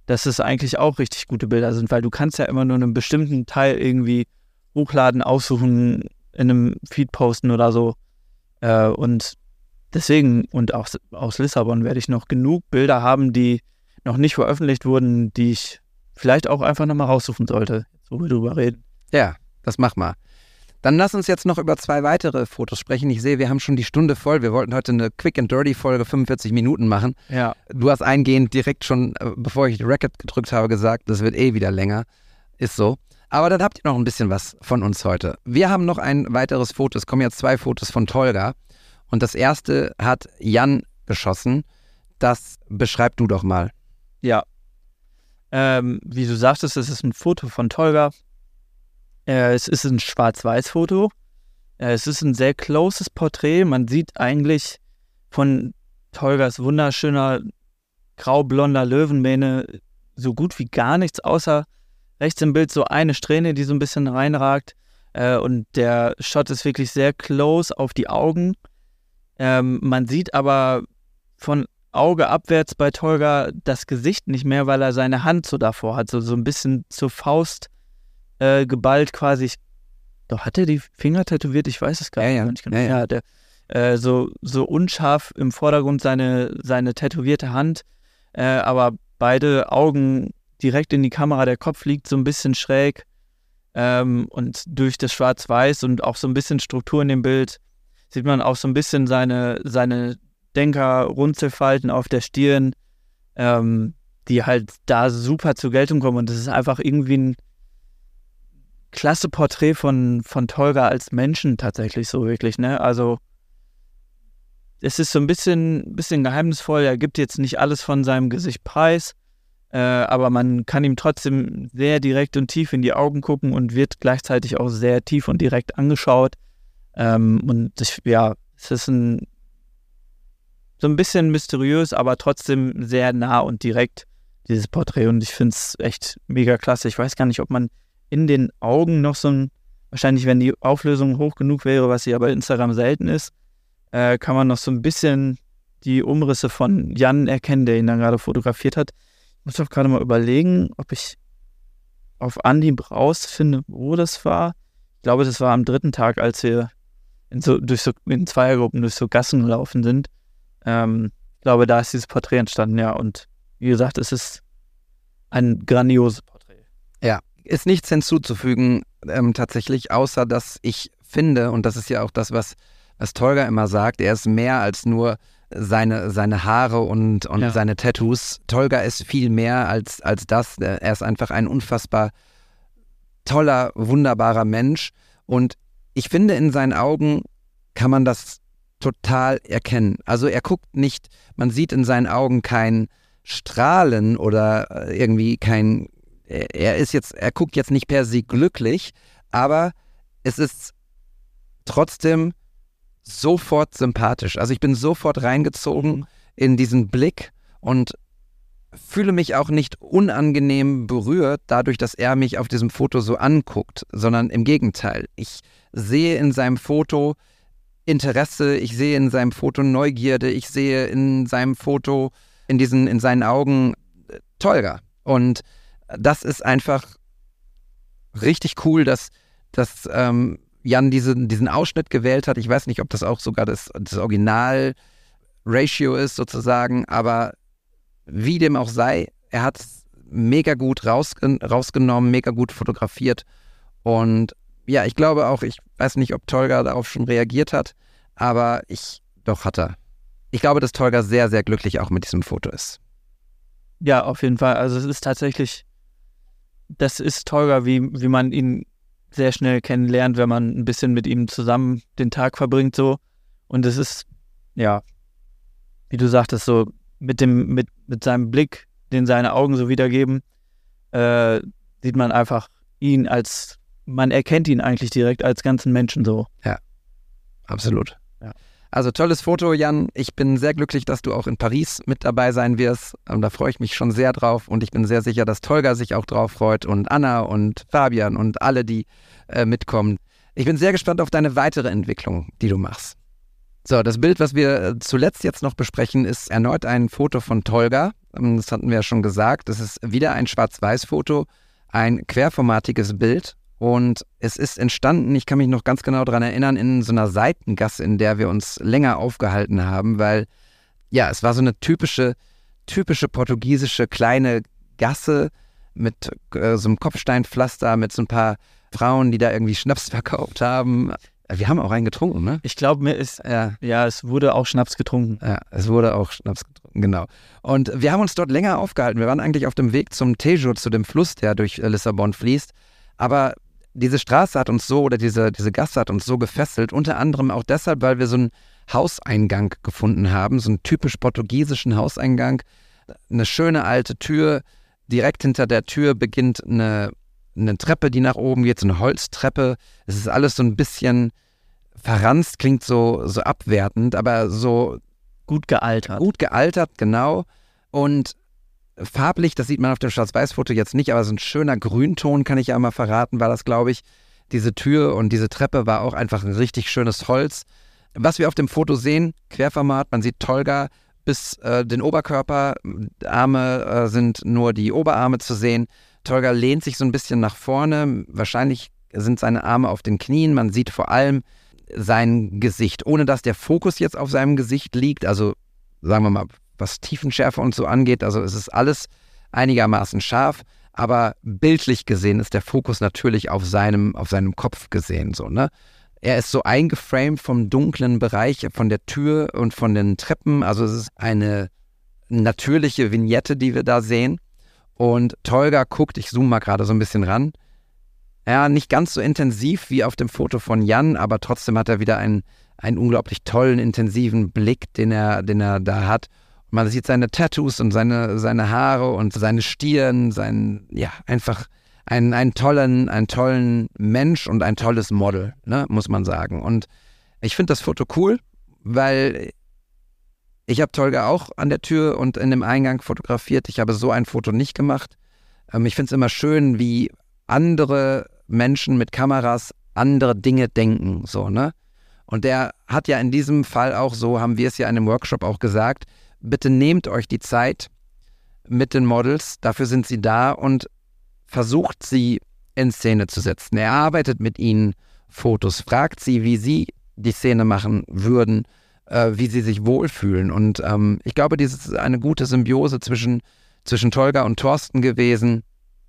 dass es eigentlich auch richtig gute Bilder sind, weil du kannst ja immer nur einen bestimmten Teil irgendwie hochladen, aussuchen, in einem Feed posten oder so. Äh, und deswegen, und auch aus Lissabon werde ich noch genug Bilder haben, die noch nicht veröffentlicht wurden, die ich vielleicht auch einfach nochmal raussuchen sollte, wo wir drüber reden. Ja, das mach mal. Dann lass uns jetzt noch über zwei weitere Fotos sprechen. Ich sehe, wir haben schon die Stunde voll. Wir wollten heute eine Quick and Dirty Folge 45 Minuten machen. Ja. Du hast eingehend direkt schon, äh, bevor ich die Record gedrückt habe, gesagt, das wird eh wieder länger. Ist so. Aber dann habt ihr noch ein bisschen was von uns heute. Wir haben noch ein weiteres Foto. Es kommen jetzt zwei Fotos von Tolga. Und das erste hat Jan geschossen. Das beschreib du doch mal. Ja, ähm, wie du sagtest, es ist ein Foto von Tolga. Äh, es ist ein Schwarz-Weiß-Foto. Äh, es ist ein sehr closes Porträt. Man sieht eigentlich von Tolgas wunderschöner grau-blonder Löwenmähne so gut wie gar nichts, außer rechts im Bild so eine Strähne, die so ein bisschen reinragt. Äh, und der Shot ist wirklich sehr close auf die Augen. Ähm, man sieht aber von Auge abwärts bei Tolga das Gesicht nicht mehr, weil er seine Hand so davor hat, so, so ein bisschen zur Faust äh, geballt quasi. Doch, hat er die Finger tätowiert? Ich weiß es gar ja, nicht. Ja, ja. ja der, äh, so, so unscharf im Vordergrund seine, seine tätowierte Hand, äh, aber beide Augen direkt in die Kamera, der Kopf liegt so ein bisschen schräg ähm, und durch das Schwarz-Weiß und auch so ein bisschen Struktur in dem Bild sieht man auch so ein bisschen seine, seine Denker, Runzelfalten auf der Stirn, ähm, die halt da super zur Geltung kommen. Und das ist einfach irgendwie ein klasse Porträt von, von Tolga als Menschen tatsächlich so wirklich, ne? Also es ist so ein bisschen, bisschen geheimnisvoll. Er gibt jetzt nicht alles von seinem Gesicht preis, äh, aber man kann ihm trotzdem sehr direkt und tief in die Augen gucken und wird gleichzeitig auch sehr tief und direkt angeschaut. Ähm, und ich, ja, es ist ein so ein bisschen mysteriös, aber trotzdem sehr nah und direkt, dieses Porträt. Und ich finde es echt mega klasse. Ich weiß gar nicht, ob man in den Augen noch so ein, wahrscheinlich, wenn die Auflösung hoch genug wäre, was sie aber Instagram selten ist, äh, kann man noch so ein bisschen die Umrisse von Jan erkennen, der ihn dann gerade fotografiert hat. Ich muss doch gerade mal überlegen, ob ich auf Anhieb rausfinde, wo das war. Ich glaube, das war am dritten Tag, als wir in, so, durch so, in Zweiergruppen durch so Gassen gelaufen sind. Ähm, ich glaube, da ist dieses Porträt entstanden, ja. Und wie gesagt, es ist ein grandioses Porträt. Ist nichts hinzuzufügen, ähm, tatsächlich, außer dass ich finde, und das ist ja auch das, was, was Tolga immer sagt, er ist mehr als nur seine, seine Haare und, und ja. seine Tattoos. Tolga ist viel mehr als, als das. Er ist einfach ein unfassbar toller, wunderbarer Mensch. Und ich finde, in seinen Augen kann man das total erkennen. Also er guckt nicht, man sieht in seinen Augen kein Strahlen oder äh, irgendwie kein, er ist jetzt, er guckt jetzt nicht per se glücklich, aber es ist trotzdem sofort sympathisch. Also ich bin sofort reingezogen in diesen Blick und fühle mich auch nicht unangenehm berührt dadurch, dass er mich auf diesem Foto so anguckt, sondern im Gegenteil. Ich sehe in seinem Foto Interesse, ich sehe in seinem Foto Neugierde, ich sehe in seinem Foto, in diesen, in seinen Augen äh, Tolga. Und das ist einfach richtig cool, dass, dass ähm, Jan diese, diesen Ausschnitt gewählt hat. Ich weiß nicht, ob das auch sogar das, das Original-Ratio ist, sozusagen, aber wie dem auch sei, er hat es mega gut rausgen rausgenommen, mega gut fotografiert. Und ja, ich glaube auch, ich weiß nicht, ob Tolga darauf schon reagiert hat, aber ich, doch hat er. Ich glaube, dass Tolga sehr, sehr glücklich auch mit diesem Foto ist. Ja, auf jeden Fall. Also es ist tatsächlich, das ist Tolga, wie, wie man ihn sehr schnell kennenlernt, wenn man ein bisschen mit ihm zusammen den Tag verbringt so. Und es ist, ja, wie du sagtest, so mit dem, mit, mit seinem Blick, den seine Augen so wiedergeben, äh, sieht man einfach ihn als, man erkennt ihn eigentlich direkt als ganzen Menschen so. Ja, absolut. Also tolles Foto, Jan. Ich bin sehr glücklich, dass du auch in Paris mit dabei sein wirst. Da freue ich mich schon sehr drauf. Und ich bin sehr sicher, dass Tolga sich auch drauf freut und Anna und Fabian und alle, die äh, mitkommen. Ich bin sehr gespannt auf deine weitere Entwicklung, die du machst. So, das Bild, was wir äh, zuletzt jetzt noch besprechen, ist erneut ein Foto von Tolga. Ähm, das hatten wir ja schon gesagt. Das ist wieder ein Schwarz-Weiß-Foto, ein querformatiges Bild. Und es ist entstanden, ich kann mich noch ganz genau daran erinnern, in so einer Seitengasse, in der wir uns länger aufgehalten haben, weil ja, es war so eine typische, typische portugiesische kleine Gasse mit äh, so einem Kopfsteinpflaster, mit so ein paar Frauen, die da irgendwie Schnaps <laughs> verkauft haben. Wir haben auch einen getrunken, ne? Ich glaube, mir ist, ja. ja, es wurde auch Schnaps getrunken. Ja, es wurde auch Schnaps getrunken, genau. Und wir haben uns dort länger aufgehalten. Wir waren eigentlich auf dem Weg zum Tejo, zu dem Fluss, der durch Lissabon fließt. Aber diese Straße hat uns so, oder diese, diese Gasse hat uns so gefesselt, unter anderem auch deshalb, weil wir so einen Hauseingang gefunden haben, so einen typisch portugiesischen Hauseingang. Eine schöne alte Tür. Direkt hinter der Tür beginnt eine eine Treppe, die nach oben geht, so eine Holztreppe. Es ist alles so ein bisschen verranzt, klingt so, so abwertend, aber so gut gealtert. Gut gealtert, genau. Und farblich, das sieht man auf dem Schwarz-Weiß-Foto jetzt nicht, aber so ein schöner Grünton, kann ich ja mal verraten, war das, glaube ich. Diese Tür und diese Treppe war auch einfach ein richtig schönes Holz. Was wir auf dem Foto sehen, Querformat, man sieht Tolga bis äh, den Oberkörper, Arme äh, sind nur die Oberarme zu sehen. Tolga lehnt sich so ein bisschen nach vorne. Wahrscheinlich sind seine Arme auf den Knien. Man sieht vor allem sein Gesicht, ohne dass der Fokus jetzt auf seinem Gesicht liegt. Also sagen wir mal, was Tiefenschärfe und so angeht. Also es ist alles einigermaßen scharf. Aber bildlich gesehen ist der Fokus natürlich auf seinem, auf seinem Kopf gesehen. So, ne? Er ist so eingeframed vom dunklen Bereich, von der Tür und von den Treppen. Also es ist eine natürliche Vignette, die wir da sehen. Und Tolga guckt, ich zoome mal gerade so ein bisschen ran. Ja, nicht ganz so intensiv wie auf dem Foto von Jan, aber trotzdem hat er wieder einen, einen unglaublich tollen, intensiven Blick, den er, den er da hat. Man sieht seine Tattoos und seine, seine Haare und seine Stirn, sein, ja, einfach einen, einen tollen, einen tollen Mensch und ein tolles Model, ne, muss man sagen. Und ich finde das Foto cool, weil ich habe Tolga auch an der Tür und in dem Eingang fotografiert. Ich habe so ein Foto nicht gemacht. Ähm, ich finde es immer schön, wie andere Menschen mit Kameras andere Dinge denken, so, ne? Und der hat ja in diesem Fall auch so, haben wir es ja in einem Workshop auch gesagt, bitte nehmt euch die Zeit mit den Models, dafür sind sie da und versucht sie in Szene zu setzen. Er arbeitet mit ihnen Fotos, fragt sie, wie sie die Szene machen würden äh, wie sie sich wohlfühlen. Und ähm, ich glaube, dies ist eine gute Symbiose zwischen, zwischen Tolga und Thorsten gewesen.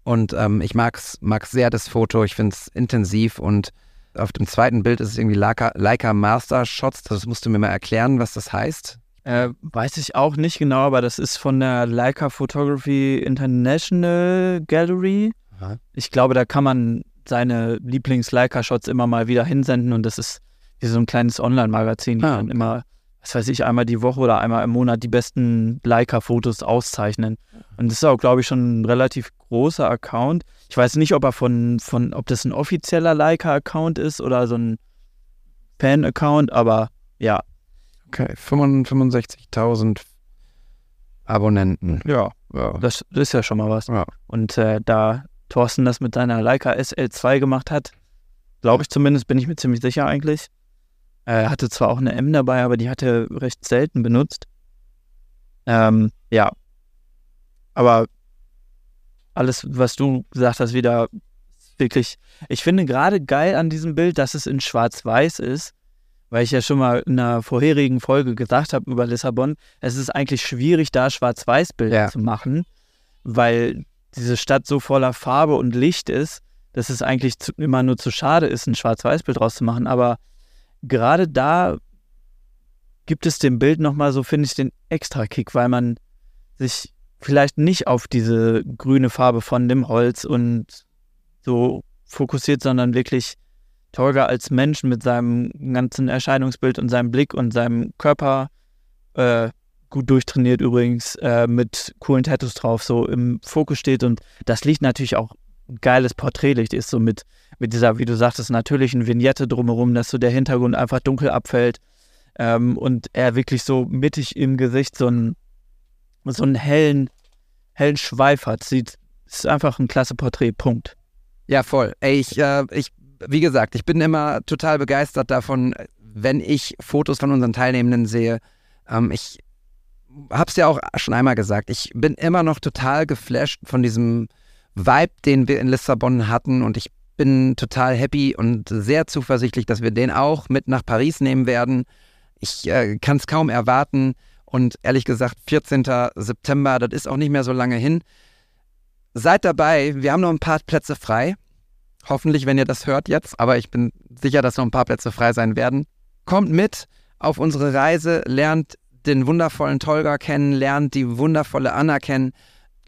Und ähm, ich mag es sehr, das Foto. Ich finde es intensiv und auf dem zweiten Bild ist es irgendwie Leica, Leica Master Shots. Das musst du mir mal erklären, was das heißt. Äh, weiß ich auch nicht genau, aber das ist von der Leica Photography International Gallery. Aha. Ich glaube, da kann man seine Lieblings-Leica-Shots immer mal wieder hinsenden und das ist wie so ein kleines Online-Magazin, die Ah, dann okay. immer, was weiß ich, einmal die Woche oder einmal im Monat die besten Leica-Fotos auszeichnen. Und das ist auch, glaube ich, schon ein relativ großer Account. Ich weiß nicht, ob er von, von ob das ein offizieller Leica-Account ist oder so ein Fan-Account, aber ja, Okay, 65.000 Abonnenten. ja, Ja. das, das ist ja schon mal was. Ja. Und äh, da Thorsten das mit seiner Leica SL2 gemacht hat, glaube ich zumindest, bin ich mir ziemlich sicher eigentlich. Er hatte zwar auch eine M dabei, aber die hat er recht selten benutzt. Ähm, ja. Aber alles, was du gesagt hast, wieder wirklich. Ich finde gerade geil an diesem Bild, dass es in Schwarz-Weiß ist, weil ich ja schon mal in einer vorherigen Folge gesagt habe über Lissabon, es ist eigentlich schwierig, da Schwarz-Weiß-Bilder Ja. zu machen, weil diese Stadt so voller Farbe und Licht ist, dass es eigentlich zu, immer nur zu schade ist, ein Schwarz-Weiß-Bild draus zu machen. Aber gerade da gibt es dem Bild nochmal so, finde ich, den Extra-Kick, weil man sich vielleicht nicht auf diese grüne Farbe von dem Holz und so fokussiert, sondern wirklich Tolga als Mensch mit seinem ganzen Erscheinungsbild und seinem Blick und seinem Körper, äh, gut durchtrainiert übrigens, äh, mit coolen Tattoos drauf, so im Fokus steht. Und das Licht natürlich auch ein geiles Porträtlicht ist, so mit, mit dieser, wie du sagtest, natürlichen Vignette drumherum, dass so der Hintergrund einfach dunkel abfällt ähm, und er wirklich so mittig im Gesicht so einen, so einen hellen, hellen Schweif hat. Sieht, ist einfach ein klasse Porträt, Punkt. Ja, voll. Ey, ich, äh, ich, wie gesagt, ich bin immer total begeistert davon, wenn ich Fotos von unseren Teilnehmenden sehe. Ähm, ich hab's ja auch schon einmal gesagt, ich bin immer noch total geflasht von diesem Vibe, den wir in Lissabon hatten und ich bin total happy und sehr zuversichtlich, dass wir den auch mit nach Paris nehmen werden. Ich äh, kann es kaum erwarten und ehrlich gesagt, 14. September, das ist auch nicht mehr so lange hin. Seid dabei, wir haben noch ein paar Plätze frei. Hoffentlich, wenn ihr das hört jetzt, aber ich bin sicher, dass noch ein paar Plätze frei sein werden. Kommt mit auf unsere Reise, lernt den wundervollen Tolga kennen, lernt die wundervolle Anna kennen,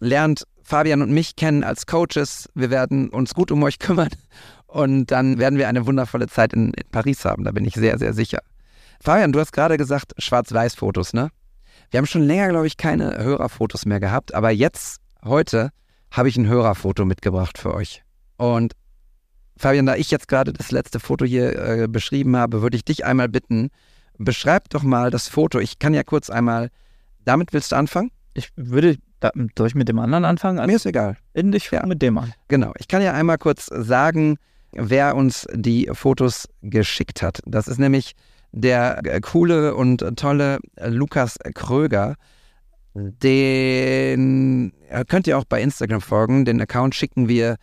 lernt Fabian und mich kennen als Coaches. Wir werden uns gut um euch <laughs> kümmern und dann werden wir eine wundervolle Zeit in, in Paris haben. Da bin ich sehr, sehr sicher. Fabian, du hast gerade gesagt, Schwarz-Weiß-Fotos, ne? Wir haben schon länger, glaube ich, keine Hörerfotos mehr gehabt, aber jetzt, heute, habe ich ein Hörerfoto mitgebracht für euch. Und Fabian, da ich jetzt gerade das letzte Foto hier äh, beschrieben habe, würde ich dich einmal bitten, beschreib doch mal das Foto. Ich kann ja kurz einmal, damit willst du anfangen? Ich würde, da, soll ich mit dem anderen anfangen? Mir ist egal. Ich Ja. fange mit dem an. Genau. Ich kann ja einmal kurz sagen, wer uns die Fotos geschickt hat. Das ist nämlich der äh, coole und tolle Lukas Kröger. Den äh, könnt ihr auch bei Instagram folgen. Den Account schicken wir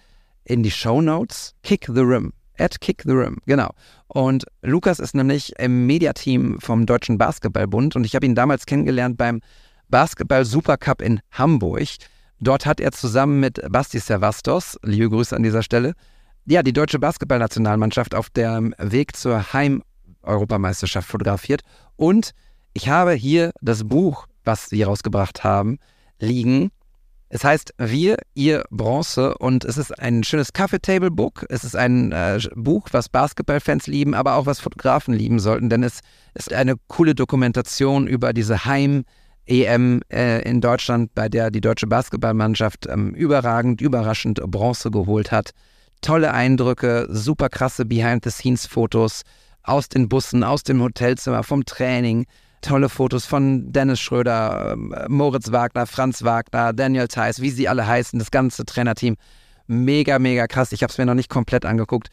in die Show Notes. Kick the Rim. At Kick the Rim, genau. Und Lukas ist nämlich im Mediateam vom Deutschen Basketballbund und ich habe ihn damals kennengelernt beim Basketball Supercup in Hamburg. Dort hat er zusammen mit Basti Servastos, liebe Grüße an dieser Stelle, ja, die deutsche Basketballnationalmannschaft auf dem Weg zur Heim-Europameisterschaft fotografiert. Und ich habe hier das Buch, was sie rausgebracht haben, liegen. Es heißt Wir, ihr Bronze und es ist ein schönes Coffee-Table-Book. Es ist ein äh, Buch, was Basketballfans lieben, aber auch was Fotografen lieben sollten, denn es ist eine coole Dokumentation über diese Heim-EM äh, in Deutschland, bei der die deutsche Basketballmannschaft ähm, überragend, überraschend Bronze geholt hat. Tolle Eindrücke, super krasse Behind-the-Scenes-Fotos aus den Bussen, aus dem Hotelzimmer, vom Training. Tolle Fotos von Dennis Schröder, ähm, Moritz Wagner, Franz Wagner, Daniel Theiss, wie sie alle heißen, das ganze Trainerteam. Mega, mega krass. Ich habe es mir noch nicht komplett angeguckt.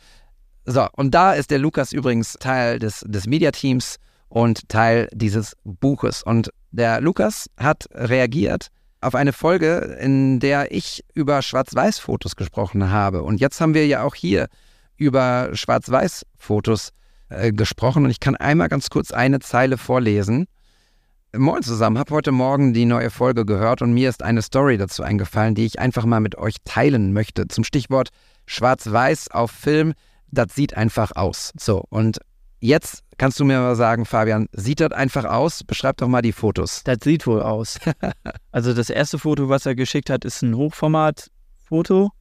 So, und da ist der Lukas übrigens Teil des, des Mediateams und Teil dieses Buches. Und der Lukas hat reagiert auf eine Folge, in der ich über Schwarz-Weiß-Fotos gesprochen habe. Und jetzt haben wir ja auch hier über Schwarz-Weiß-Fotos äh, gesprochen. Und ich kann einmal ganz kurz eine Zeile vorlesen. Moin zusammen, habe heute Morgen die neue Folge gehört und mir ist eine Story dazu eingefallen, die ich einfach mal mit euch teilen möchte. Zum Stichwort Schwarz-Weiß auf Film, das sieht einfach aus. So, und jetzt kannst du mir mal sagen, Fabian, sieht das einfach aus? Beschreib doch mal die Fotos. Das sieht wohl aus. <laughs> also das erste Foto, was er geschickt hat, ist ein Hochformat-Foto.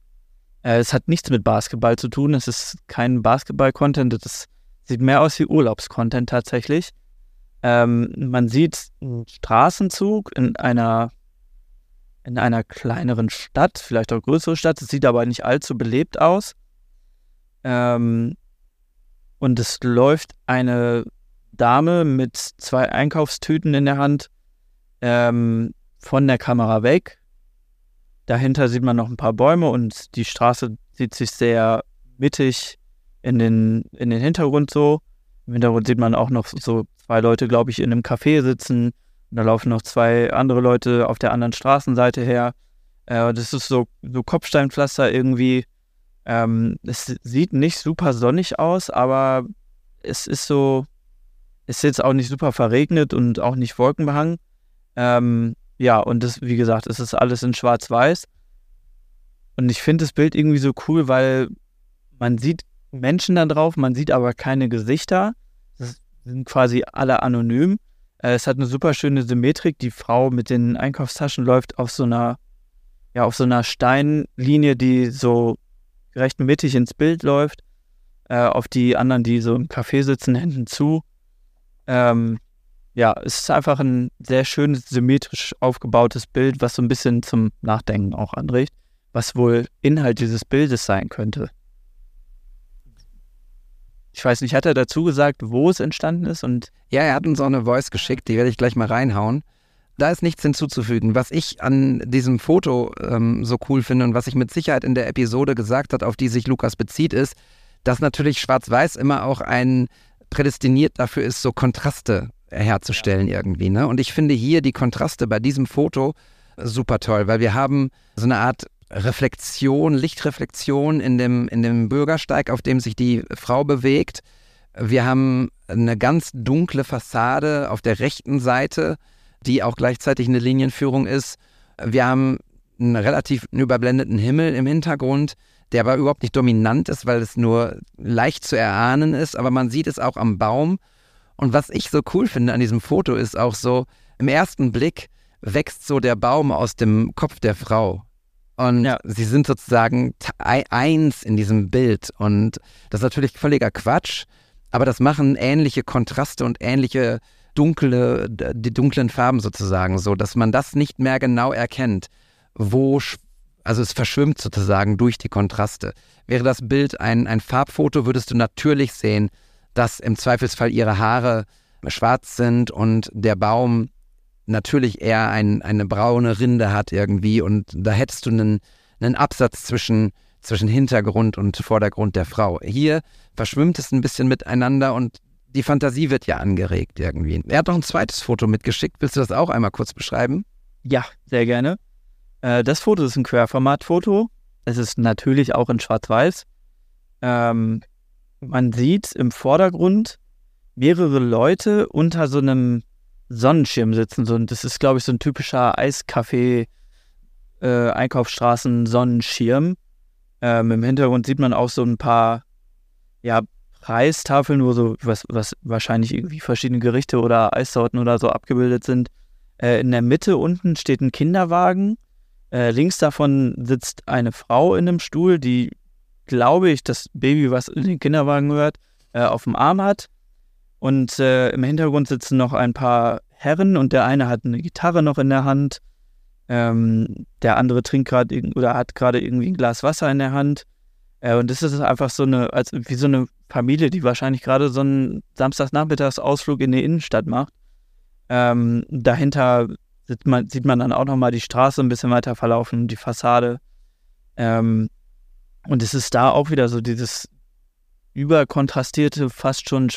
Äh, es hat nichts mit Basketball zu tun. Es ist kein Basketball-Content. Das ist sieht mehr aus wie Urlaubscontent tatsächlich. Ähm, man sieht einen Straßenzug in einer, in einer kleineren Stadt, vielleicht auch größere Stadt. Es sieht aber nicht allzu belebt aus. Ähm, und es läuft eine Dame mit zwei Einkaufstüten in der Hand ähm, von der Kamera weg. Dahinter sieht man noch ein paar Bäume und die Straße sieht sich sehr mittig in den, in den Hintergrund so. Im Hintergrund sieht man auch noch so zwei Leute, glaube ich, in einem Café sitzen. Und da laufen noch zwei andere Leute auf der anderen Straßenseite her. Äh, das ist so, so Kopfsteinpflaster irgendwie. Ähm, es sieht nicht super sonnig aus, aber es ist so, ist jetzt auch nicht super verregnet und auch nicht wolkenbehangen. Ähm, ja, und das, wie gesagt, es ist alles in Schwarz-Weiß. Und ich finde das Bild irgendwie so cool, weil man sieht Menschen da drauf, man sieht aber keine Gesichter. Das sind quasi alle anonym. Äh, es hat eine super schöne Symmetrik. Die Frau mit den Einkaufstaschen läuft auf so einer, ja, auf so einer Steinlinie, die so recht mittig ins Bild läuft. Äh, auf die anderen, die so im Café sitzen, Händen zu. Ähm, ja, es ist einfach ein sehr schönes, symmetrisch aufgebautes Bild, was so ein bisschen zum Nachdenken auch anregt, was wohl Inhalt dieses Bildes sein könnte. Ich weiß nicht, hat er dazu gesagt, wo es entstanden ist? Und ja, er hat uns auch eine Voice geschickt, die werde ich gleich mal reinhauen. Da ist nichts hinzuzufügen. Was ich an diesem Foto ähm, so cool finde und was ich mit Sicherheit in der Episode gesagt hat, auf die sich Lukas bezieht, ist, dass natürlich Schwarz-Weiß immer auch ein prädestiniert dafür ist, so Kontraste herzustellen ja. irgendwie. Ne? Und ich finde hier die Kontraste bei diesem Foto super toll, weil wir haben so eine Art Reflexion, Lichtreflexion in dem, in dem Bürgersteig, auf dem sich die Frau bewegt. Wir haben eine ganz dunkle Fassade auf der rechten Seite, die auch gleichzeitig eine Linienführung ist. Wir haben einen relativ überblendeten Himmel im Hintergrund, der aber überhaupt nicht dominant ist, weil es nur leicht zu erahnen ist, aber man sieht es auch am Baum. Und was ich so cool finde an diesem Foto ist auch so, im ersten Blick wächst so der Baum aus dem Kopf der Frau. Und ja. sie sind sozusagen eins in diesem Bild. Und das ist natürlich völliger Quatsch, aber das machen ähnliche Kontraste und ähnliche dunkle, die dunklen Farben sozusagen so, dass man das nicht mehr genau erkennt, wo, also es verschwimmt sozusagen durch die Kontraste. Wäre das Bild ein, ein Farbfoto, würdest du natürlich sehen, dass im Zweifelsfall ihre Haare schwarz sind und der Baum natürlich eher ein, eine braune Rinde hat irgendwie und da hättest du einen, einen Absatz zwischen, zwischen Hintergrund und Vordergrund der Frau. Hier verschwimmt es ein bisschen miteinander und die Fantasie wird ja angeregt irgendwie. Er hat noch ein zweites Foto mitgeschickt. Willst du das auch einmal kurz beschreiben? Ja, sehr gerne. Äh, das Foto ist ein Querformatfoto. Es ist natürlich auch in Schwarz-Weiß. Ähm, man sieht im Vordergrund mehrere Leute unter so einem Sonnenschirm sitzen. So, das ist, glaube ich, so ein typischer Eiskaffee, äh. Ähm, Im Hintergrund sieht man auch so ein paar ja, Preistafeln, wo so was, was wahrscheinlich irgendwie verschiedene Gerichte oder Eissorten oder so abgebildet sind. Äh, in der Mitte unten steht ein Kinderwagen. Äh, links davon sitzt eine Frau in einem Stuhl, die, glaube ich, das Baby, was in den Kinderwagen gehört, äh, auf dem Arm hat. Und äh, im Hintergrund sitzen noch ein paar Herren und der eine hat eine Gitarre noch in der Hand. Ähm, der andere trinkt gerade oder hat gerade irgendwie ein Glas Wasser in der Hand. Äh, und das ist einfach so eine, als wie so eine Familie, die wahrscheinlich gerade so einen Samstagsnachmittagsausflug in die Innenstadt macht. Ähm, dahinter sieht man, sieht man dann auch nochmal die Straße ein bisschen weiter verlaufen, die Fassade. Ähm, und es ist da auch wieder so dieses überkontrastierte, fast schon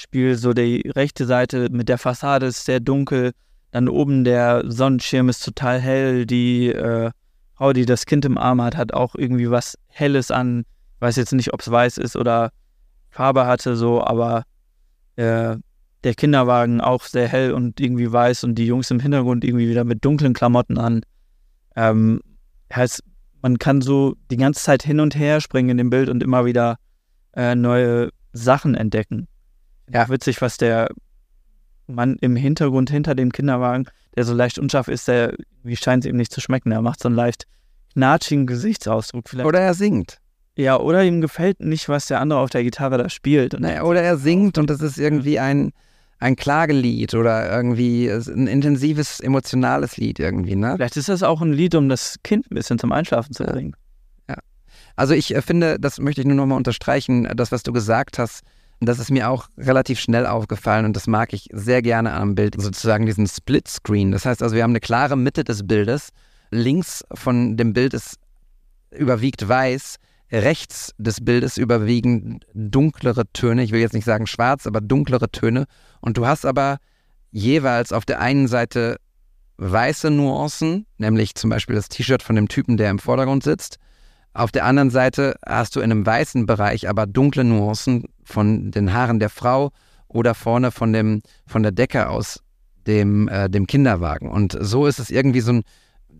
schwarz-weiß-Spiel. So die rechte Seite mit der Fassade ist sehr dunkel. Dann oben der Sonnenschirm ist total hell. Die äh, Frau, die das Kind im Arm hat, hat auch irgendwie was Helles an. Ich weiß jetzt nicht, ob es weiß ist oder Farbe hatte, so, aber äh, der Kinderwagen auch sehr hell und irgendwie weiß und die Jungs im Hintergrund irgendwie wieder mit dunklen Klamotten an. Ähm, heißt, man kann so die ganze Zeit hin und her springen in dem Bild und immer wieder äh, neue Sachen entdecken. Ja, witzig, was der Mann im Hintergrund hinter dem Kinderwagen, der so leicht unscharf ist, der wie scheint es ihm nicht zu schmecken. Er macht so einen leicht knatschigen Gesichtsausdruck vielleicht. Oder er singt. Ja, oder ihm gefällt nicht, was der andere auf der Gitarre da spielt. Naja, oder er singt und das ist irgendwie ein, ein Klagelied oder irgendwie ein intensives, emotionales Lied irgendwie, ne? Vielleicht ist das auch ein Lied, um das Kind ein bisschen zum Einschlafen zu Ja. bringen. Also ich äh, finde, das möchte ich nur nochmal unterstreichen, äh, das, was du gesagt hast, das ist mir auch relativ schnell aufgefallen und das mag ich sehr gerne am Bild, sozusagen diesen Split-Screen. Das heißt also, wir haben eine klare Mitte des Bildes. Links von dem Bild ist überwiegt weiß, rechts des Bildes überwiegen dunklere Töne. Ich will jetzt nicht sagen schwarz, aber dunklere Töne. Und du hast aber jeweils auf der einen Seite weiße Nuancen, nämlich zum Beispiel das T-Shirt von dem Typen, der im Vordergrund sitzt. Auf der anderen Seite hast du in einem weißen Bereich aber dunkle Nuancen von den Haaren der Frau oder vorne von, dem, von der Decke aus dem, äh, dem Kinderwagen. Und so ist es irgendwie so ein,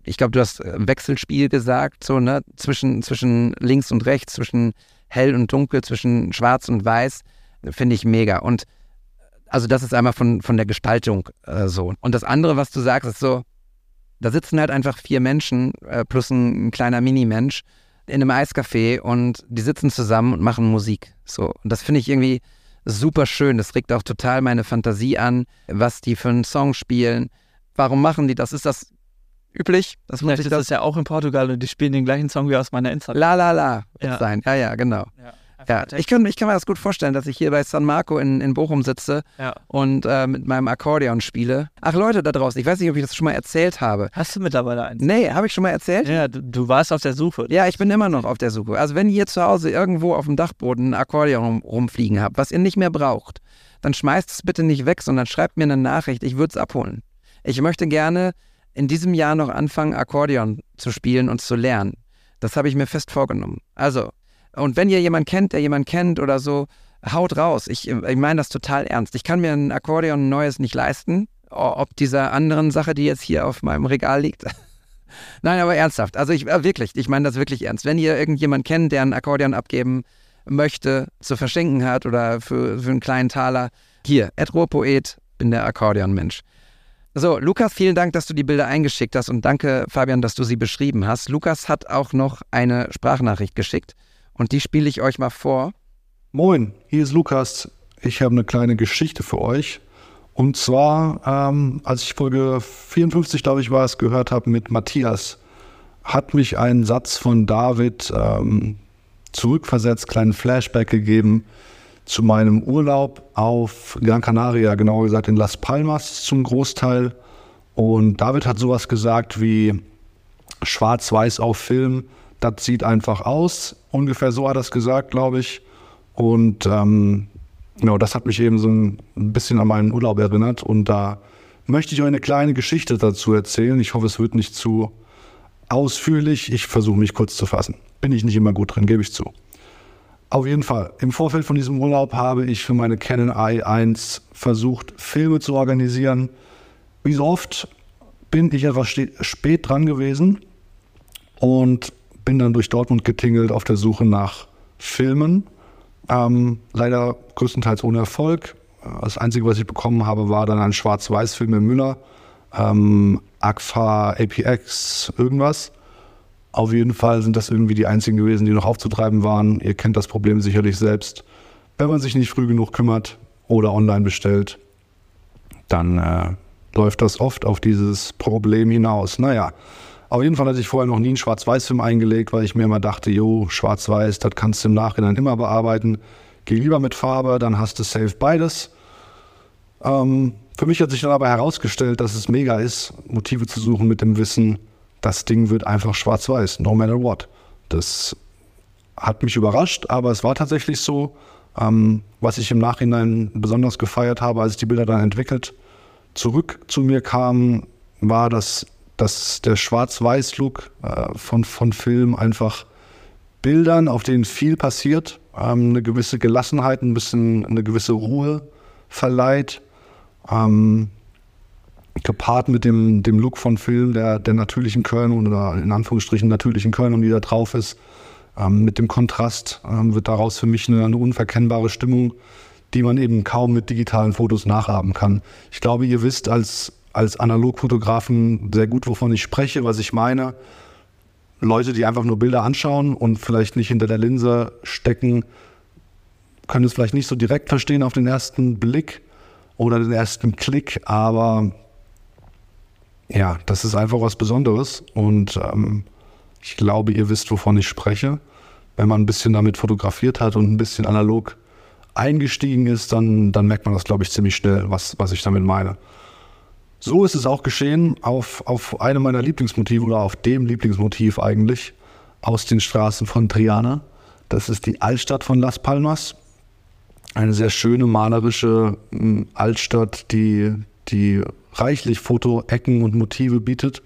ich glaube, du hast äh, Wechselspiel gesagt, so, ne, zwischen, zwischen links und rechts, zwischen hell und dunkel, zwischen schwarz und weiß, finde ich mega. Und also das ist einmal von, von der Gestaltung äh, so. Und das andere, was du sagst, ist so, da sitzen halt einfach vier Menschen äh, plus ein, ein kleiner Mini-Mensch in einem Eiscafé und die sitzen zusammen und machen Musik. So. Und das finde ich irgendwie super schön. Das regt auch total meine Fantasie an, was die für einen Song spielen. Warum machen die das? Ist das üblich? Das muss Vielleicht ich ist das das ja auch in Portugal und die spielen den gleichen Song wie aus meiner Instagram. La La La Ja. sein. Ja, ja, genau. Ja, Ja, ich kann, ich kann mir das gut vorstellen, dass ich hier bei San Marco in, in Bochum sitze ja. und äh, mit meinem Akkordeon spiele. Ach Leute da draußen, ich weiß nicht, ob ich das schon mal erzählt habe. Hast du mittlerweile eins? Nee, habe ich schon mal erzählt? Ja, du, du warst auf der Suche. Ja, ich bin immer noch auf der Suche. Also wenn ihr zu Hause irgendwo auf dem Dachboden ein Akkordeon rum, rumfliegen habt, was ihr nicht mehr braucht, dann schmeißt es bitte nicht weg, sondern schreibt mir eine Nachricht, ich würde es abholen. Ich möchte gerne in diesem Jahr noch anfangen, Akkordeon zu spielen und zu lernen. Das habe ich mir fest vorgenommen. Also, und wenn ihr jemanden kennt, der jemanden kennt oder so, haut raus. Ich, ich meine das total ernst. Ich kann mir ein Akkordeon neues nicht leisten, ob dieser anderen Sache, die jetzt hier auf meinem Regal liegt. <laughs> Nein, aber ernsthaft. Also ich äh, wirklich, ich meine das wirklich ernst. Wenn ihr irgendjemanden kennt, der ein Akkordeon abgeben möchte, zu verschenken hat oder für, für einen kleinen Taler, hier, Ed Ruhrpoet, bin der Akkordeonmensch. So, Lukas, vielen Dank, dass du die Bilder eingeschickt hast und danke, Fabian, dass du sie beschrieben hast. Lukas hat auch noch eine Sprachnachricht geschickt und die spiele ich euch mal vor. Moin, hier ist Lukas. Ich habe eine kleine Geschichte für euch. Und zwar, ähm, als ich Folge 54, glaube ich, war es, gehört habe mit Matthias, hat mich ein Satz von David ähm, zurückversetzt, kleinen Flashback gegeben zu meinem Urlaub auf Gran Canaria, genauer gesagt in Las Palmas zum Großteil. Und David hat sowas gesagt wie schwarz-weiß auf Film, das sieht einfach aus. Ungefähr so hat er es gesagt, glaube ich. Und ähm, genau, das hat mich eben so ein bisschen an meinen Urlaub erinnert. Und da möchte ich euch eine kleine Geschichte dazu erzählen. Ich hoffe, es wird nicht zu ausführlich. Ich versuche mich kurz zu fassen. Bin ich nicht immer gut drin, gebe ich zu. Auf jeden Fall. Im Vorfeld von diesem Urlaub habe ich für meine Canon i1 versucht, Filme zu organisieren. Wie so oft bin ich etwas spät dran gewesen und bin dann durch Dortmund getingelt auf der Suche nach Filmen. Ähm, leider größtenteils ohne Erfolg. Das Einzige, was ich bekommen habe, war dann ein Schwarz-Weiß-Film in Müller. Ähm, Agfa, APX, irgendwas. Auf jeden Fall sind das irgendwie die einzigen gewesen, die noch aufzutreiben waren. Ihr kennt das Problem sicherlich selbst. Wenn man sich nicht früh genug kümmert oder online bestellt, dann äh, läuft das oft auf dieses Problem hinaus. Naja, auf jeden Fall hatte ich vorher noch nie einen Schwarz-Weiß-Film eingelegt, weil ich mir immer dachte, jo, Schwarz-Weiß, das kannst du im Nachhinein immer bearbeiten. Geh lieber mit Farbe, dann hast du safe beides. Ähm, für mich hat sich dann aber herausgestellt, dass es mega ist, Motive zu suchen mit dem Wissen, das Ding wird einfach schwarz-weiß, no matter what. Das hat mich überrascht, aber es war tatsächlich so. Ähm, was ich im Nachhinein besonders gefeiert habe, als ich die Bilder dann entwickelt zurück zu mir kam, war, dass, dass der Schwarz-Weiß-Look äh, von, von Film einfach Bildern, auf denen viel passiert, ähm, eine gewisse Gelassenheit, ein bisschen eine gewisse Ruhe verleiht. Ähm, gepaart mit dem, dem Look von Film, der, der natürlichen Köln oder in Anführungsstrichen natürlichen Köln, die da drauf ist, ähm, mit dem Kontrast ähm, wird daraus für mich eine, eine unverkennbare Stimmung, die man eben kaum mit digitalen Fotos nachahmen kann. Ich glaube, ihr wisst als, als Analogfotografen sehr gut, wovon ich spreche, was ich meine. Leute, die einfach nur Bilder anschauen und vielleicht nicht hinter der Linse stecken, können es vielleicht nicht so direkt verstehen auf den ersten Blick oder den ersten Klick, aber ja, das ist einfach was Besonderes und ähm, ich glaube, ihr wisst, wovon ich spreche. Wenn man ein bisschen damit fotografiert hat und ein bisschen analog eingestiegen ist, dann, dann merkt man das, glaube ich, ziemlich schnell, was, was ich damit meine. So ist es auch geschehen auf, auf einem meiner Lieblingsmotive oder auf dem Lieblingsmotiv eigentlich aus den Straßen von Triana. Das ist die Altstadt von Las Palmas. Eine sehr schöne, malerische hm, Altstadt, die, die reichlich Fotoecken und Motive bietet.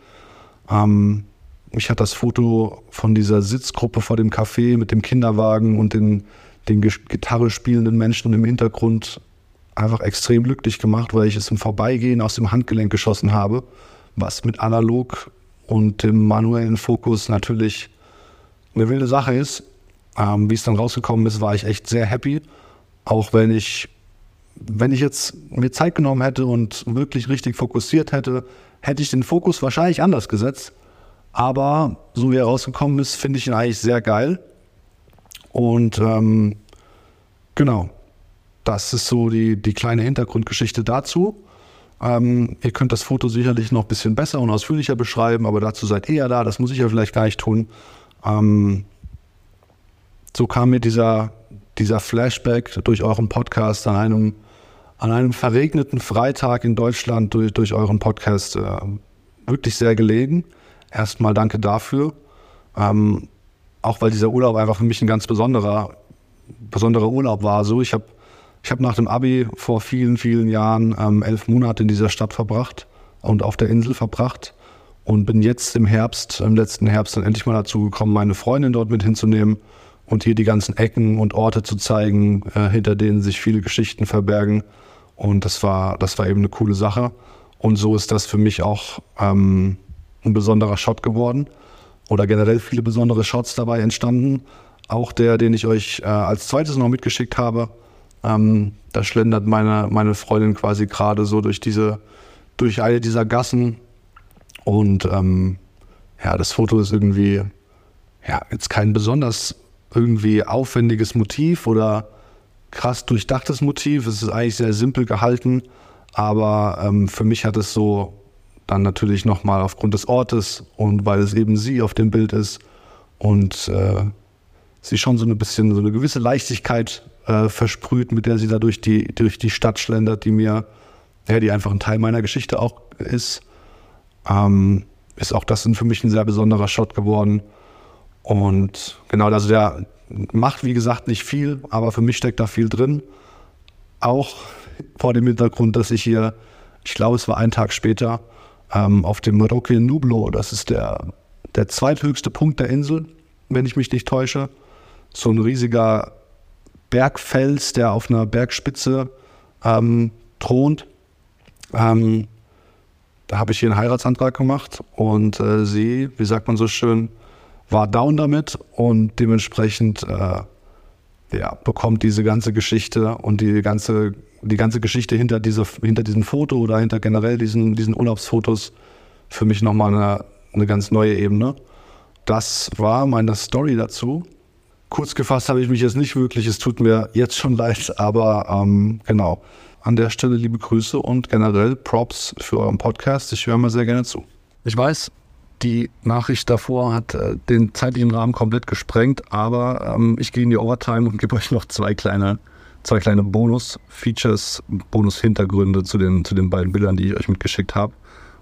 Ähm, mich hat das Foto von dieser Sitzgruppe vor dem Café mit dem Kinderwagen und den, den Gitarre spielenden Menschen im Hintergrund einfach extrem glücklich gemacht, weil ich es im Vorbeigehen aus dem Handgelenk geschossen habe, was mit analog und dem manuellen Fokus natürlich eine wilde Sache ist. Ähm, wie es dann rausgekommen ist, war ich echt sehr happy, auch wenn ich, wenn ich jetzt mir Zeit genommen hätte und wirklich richtig fokussiert hätte, hätte ich den Fokus wahrscheinlich anders gesetzt. Aber so wie er rausgekommen ist, finde ich ihn eigentlich sehr geil. Und ähm, genau, das ist so die, die kleine Hintergrundgeschichte dazu. Ähm, ihr könnt das Foto sicherlich noch ein bisschen besser und ausführlicher beschreiben, aber dazu seid ihr ja da, das muss ich ja vielleicht gar nicht tun. Ähm, so kam mir dieser, dieser Flashback durch euren Podcast an einem, an einem verregneten Freitag in Deutschland durch, durch euren Podcast äh, wirklich sehr gelegen. Erstmal danke dafür. Ähm, auch weil dieser Urlaub einfach für mich ein ganz besonderer, besonderer Urlaub war. So, ich habe ich habe nach dem Abi vor vielen, vielen Jahren ähm, elf Monate in dieser Stadt verbracht und auf der Insel verbracht und bin jetzt im Herbst, im letzten Herbst, dann endlich mal dazu gekommen, meine Freundin dort mit hinzunehmen und hier die ganzen Ecken und Orte zu zeigen, äh, hinter denen sich viele Geschichten verbergen. Und das war, das war eben eine coole Sache. Und so ist das für mich auch ähm, ein besonderer Shot geworden oder generell viele besondere Shots dabei entstanden. Auch der, den ich euch äh, als zweites noch mitgeschickt habe, ähm, da schlendert meine, meine Freundin quasi gerade so durch diese, durch eine dieser Gassen. Und ähm, ja, das Foto ist irgendwie, ja, jetzt kein besonders irgendwie aufwendiges Motiv oder krass durchdachtes Motiv. Es ist eigentlich sehr simpel gehalten, aber ähm, für mich hat es so dann natürlich nochmal aufgrund des Ortes und weil es eben sie auf dem Bild ist und äh, sie schon so ein bisschen so eine gewisse Leichtigkeit äh, versprüht, mit der sie da durch die, durch die Stadt schlendert, die mir, ja, die einfach ein Teil meiner Geschichte auch ist. Ähm, ist auch das für mich ein sehr besonderer Shot geworden. Und genau, also der macht, wie gesagt, nicht viel, aber für mich steckt da viel drin. Auch vor dem Hintergrund, dass ich hier, ich glaube, es war ein Tag später, ähm, auf dem Roque Nublo, das ist der, der zweithöchste Punkt der Insel, wenn ich mich nicht täusche. So ein riesiger Bergfels, der auf einer Bergspitze ähm, thront. Ähm, da habe ich hier einen Heiratsantrag gemacht und äh, sie, wie sagt man so schön, war down damit und dementsprechend äh, ja, bekommt diese ganze Geschichte und die ganze, die ganze Geschichte hinter, diese, hinter diesem Foto oder hinter generell diesen, diesen Urlaubsfotos für mich nochmal eine, eine ganz neue Ebene. Das war meine Story dazu. Kurz gefasst habe ich mich jetzt nicht wirklich, es tut mir jetzt schon leid, aber ähm, genau. An der Stelle liebe Grüße und generell Props für euren Podcast. Ich höre mal sehr gerne zu. Ich weiß, die Nachricht davor hat äh, den zeitlichen Rahmen komplett gesprengt, aber ähm, ich gehe in die Overtime und gebe euch noch zwei kleine, zwei kleine Bonus-Features, Bonus-Hintergründe zu den, zu den beiden Bildern, die ich euch mitgeschickt habe.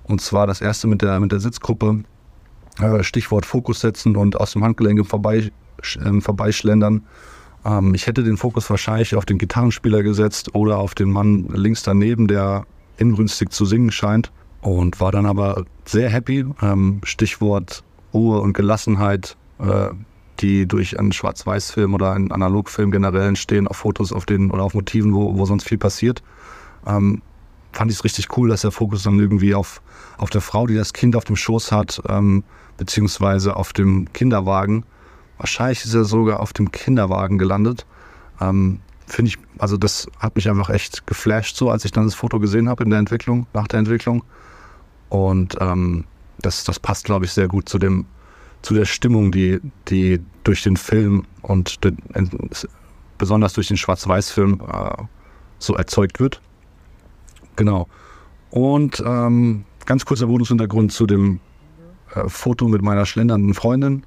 Und zwar das erste mit der, mit der Sitzgruppe. Äh, Stichwort Fokus setzen und aus dem Handgelenk vorbei ähm, vorbeischlendern. Ähm, ich hätte den Fokus wahrscheinlich auf den Gitarrenspieler gesetzt oder auf den Mann links daneben, der inbrünstig zu singen scheint. Und war dann aber sehr happy. Ähm, Stichwort Ruhe und Gelassenheit, äh, die durch einen Schwarz-Weiß-Film oder einen Analogfilm generell entstehen, auf Fotos auf den oder auf Motiven, wo, wo sonst viel passiert. Ähm, fand ich es richtig cool, dass der Fokus dann irgendwie auf, auf der Frau, die das Kind auf dem Schoß hat, ähm, beziehungsweise auf dem Kinderwagen Wahrscheinlich ist er sogar auf dem Kinderwagen gelandet. Ähm, Finde ich, also das hat mich einfach echt geflasht, so als ich dann das Foto gesehen habe in der Entwicklung, nach der Entwicklung. Und ähm, das, das passt, glaube ich, sehr gut zu dem, zu der Stimmung, die, die durch den Film und den, besonders durch den Schwarz-Weiß-Film äh, so erzeugt wird. Genau. Und ähm, ganz kurzer Bonushintergrund zu dem äh, Foto mit meiner schlendernden Freundin.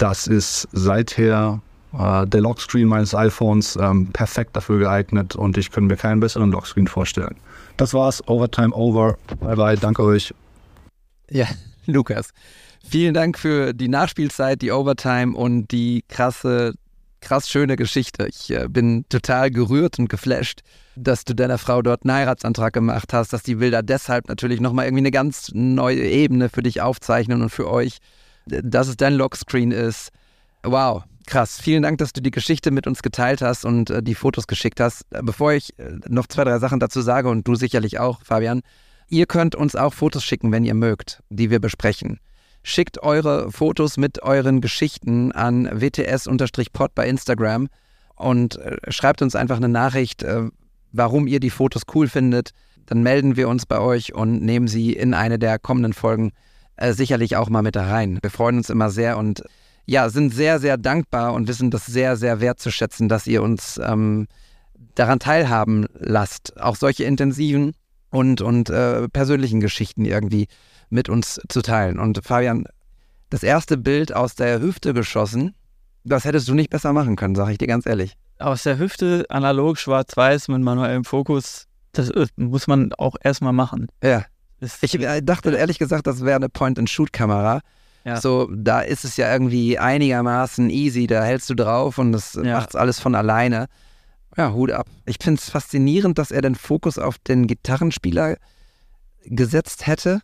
Das ist seither äh, der Lockscreen meines iPhones ähm, perfekt dafür geeignet und ich könnte mir keinen besseren Lockscreen vorstellen. Das war's. Overtime over. Bye bye. Danke euch. Ja, <laughs> Lukas. Vielen Dank für die Nachspielzeit, die Overtime und die krasse, krass schöne Geschichte. Ich äh, bin total gerührt und geflasht, dass du deiner Frau dort einen Heiratsantrag gemacht hast, dass die Bilder deshalb natürlich nochmal irgendwie eine ganz neue Ebene für dich aufzeichnen und für euch, dass es dein Lockscreen ist. Wow, krass. Vielen Dank, dass du die Geschichte mit uns geteilt hast und äh, die Fotos geschickt hast. Bevor ich äh, noch zwei, drei Sachen dazu sage und du sicherlich auch, Fabian, ihr könnt uns auch Fotos schicken, wenn ihr mögt, die wir besprechen. Schickt eure Fotos mit euren Geschichten an wts-pod bei Instagram und äh, schreibt uns einfach eine Nachricht, äh, warum ihr die Fotos cool findet. Dann melden wir uns bei euch und nehmen sie in eine der kommenden Folgen äh, sicherlich auch mal mit rein. Wir freuen uns immer sehr und ja, sind sehr, sehr dankbar und wissen das sehr, sehr wertzuschätzen, dass ihr uns ähm, daran teilhaben lasst, auch solche intensiven und, und äh, persönlichen Geschichten irgendwie mit uns zu teilen. Und Fabian, das erste Bild aus der Hüfte geschossen, das hättest du nicht besser machen können, sage ich dir ganz ehrlich. Aus der Hüfte analog schwarz-weiß mit manuellem Fokus, das äh, muss man auch erstmal machen. Ja. Ich äh, dachte ehrlich gesagt, das wäre eine Point-and-Shoot-Kamera. Ja. So, da ist es ja irgendwie einigermaßen easy, da hältst du drauf und das ja. macht alles von alleine. Ja, Hut ab. Ich finde es faszinierend, dass er den Fokus auf den Gitarrenspieler gesetzt hätte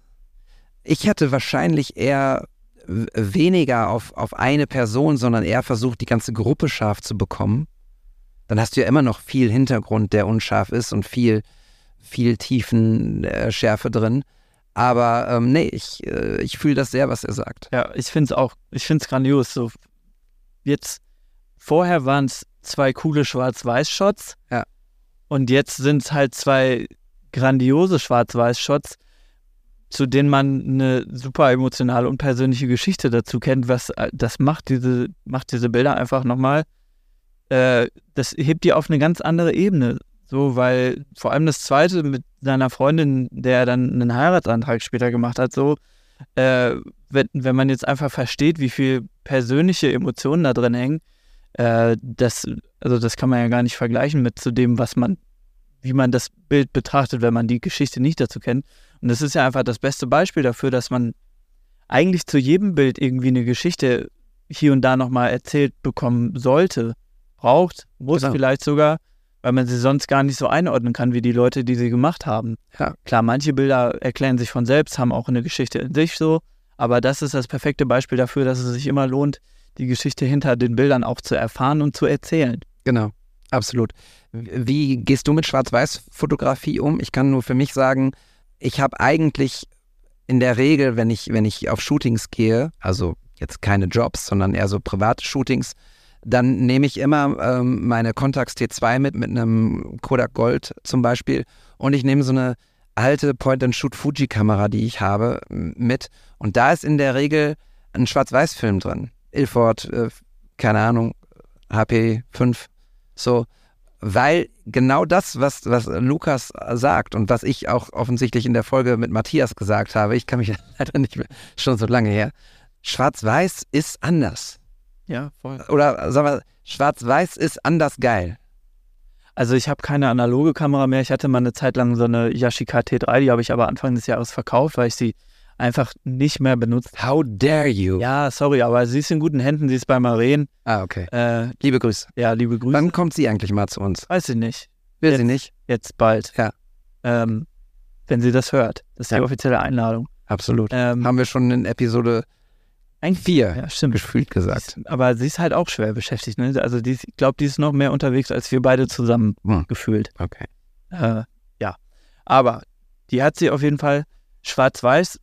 ich hätte wahrscheinlich eher weniger auf, auf eine Person, sondern eher versucht, die ganze Gruppe scharf zu bekommen. Dann hast du ja immer noch viel Hintergrund, der unscharf ist und viel, viel Tiefenschärfe äh, drin. Aber ähm, nee, ich, äh, ich fühle das sehr, was er sagt. Ja, ich finde es auch, ich finde es grandios. So, jetzt, vorher waren es zwei coole Schwarz-Weiß-Shots. Ja. Und jetzt sind es halt zwei grandiose Schwarz-Weiß-Shots zu denen man eine super emotionale und persönliche Geschichte dazu kennt, was äh, das macht diese, macht diese Bilder einfach nochmal, äh, das hebt die auf eine ganz andere Ebene. So, weil vor allem das zweite mit seiner Freundin, der dann einen Heiratsantrag später gemacht hat, so, äh, wenn, wenn man jetzt einfach versteht, wie viel persönliche Emotionen da drin hängen, äh, das, also das kann man ja gar nicht vergleichen mit zu dem, was man, wie man das Bild betrachtet, wenn man die Geschichte nicht dazu kennt. Und das ist ja einfach das beste Beispiel dafür, dass man eigentlich zu jedem Bild irgendwie eine Geschichte hier und da nochmal erzählt bekommen sollte, braucht, muss genau. vielleicht sogar, weil man sie sonst gar nicht so einordnen kann wie die Leute, die sie gemacht haben. Ja. Klar, manche Bilder erklären sich von selbst, haben auch eine Geschichte in sich so, aber das ist das perfekte Beispiel dafür, dass es sich immer lohnt, die Geschichte hinter den Bildern auch zu erfahren und zu erzählen. Genau, absolut. Wie gehst du mit Schwarz-Weiß-Fotografie um? Ich kann nur für mich sagen, ich habe eigentlich in der Regel, wenn ich, wenn ich auf Shootings gehe, also jetzt keine Jobs, sondern eher so private Shootings, dann nehme ich immer ähm, meine Contax T2 mit, mit einem Kodak Gold zum Beispiel. Und ich nehme so eine alte Point-and-Shoot Fuji-Kamera, die ich habe, mit. Und da ist in der Regel ein Schwarz-Weiß-Film drin. Ilford, äh, keine Ahnung, HP 5. So weil genau das, was, was Lukas sagt und was ich auch offensichtlich in der Folge mit Matthias gesagt habe, ich kann mich <laughs> leider nicht mehr, schon so lange her, Schwarz-Weiß ist anders. Ja, voll. Oder sagen wir, Schwarz-Weiß ist anders geil. Also ich habe keine analoge Kamera mehr. Ich hatte mal eine Zeit lang so eine Yashica T3, die habe ich aber Anfang des Jahres verkauft, weil ich sie einfach nicht mehr benutzt. How dare you? Ja, sorry, aber sie ist in guten Händen, sie ist bei Maren. Ah, okay. Äh, liebe Grüße. Ja, liebe Grüße. Wann kommt sie eigentlich mal zu uns? Weiß sie nicht. Will jetzt, sie nicht? Jetzt bald. Ja. Ähm, wenn sie das hört. Das ist ja. die offizielle Einladung. Absolut. Ähm, Haben wir schon in Episode 4 ja, stimmt. gefühlt gesagt. aber sie ist halt auch schwer beschäftigt. Ne? Also die, ich glaube, die ist noch mehr unterwegs, als wir beide zusammen hm. gefühlt. Okay. Äh, ja. Aber die hat sie auf jeden Fall schwarz-weiß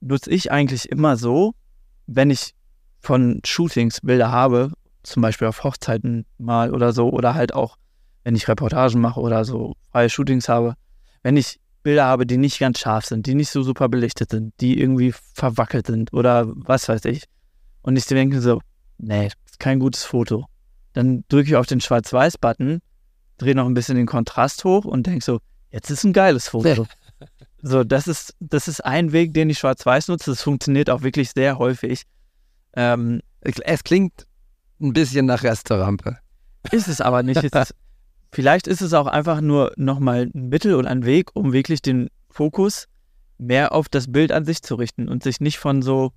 nutze ich eigentlich immer so, wenn ich von Shootings Bilder habe, zum Beispiel auf Hochzeiten mal oder so, oder halt auch, wenn ich Reportagen mache oder so freie Shootings habe, wenn ich Bilder habe, die nicht ganz scharf sind, die nicht so super belichtet sind, die irgendwie verwackelt sind oder was weiß ich. und ich denke so, nee, kein gutes Foto. Dann drücke ich auf den Schwarz-Weiß-Button, drehe noch ein bisschen den Kontrast hoch und denke so, jetzt ist ein geiles Foto. <laughs> so, das ist, das ist ein Weg, den ich Schwarz-Weiß nutze. Das funktioniert auch wirklich sehr häufig. Ähm, Es klingt ein bisschen nach Restaurante. ist es aber nicht. Es ist, <laughs> vielleicht ist es auch einfach nur nochmal ein Mittel und ein Weg, um wirklich den Fokus mehr auf das Bild an sich zu richten und sich nicht von so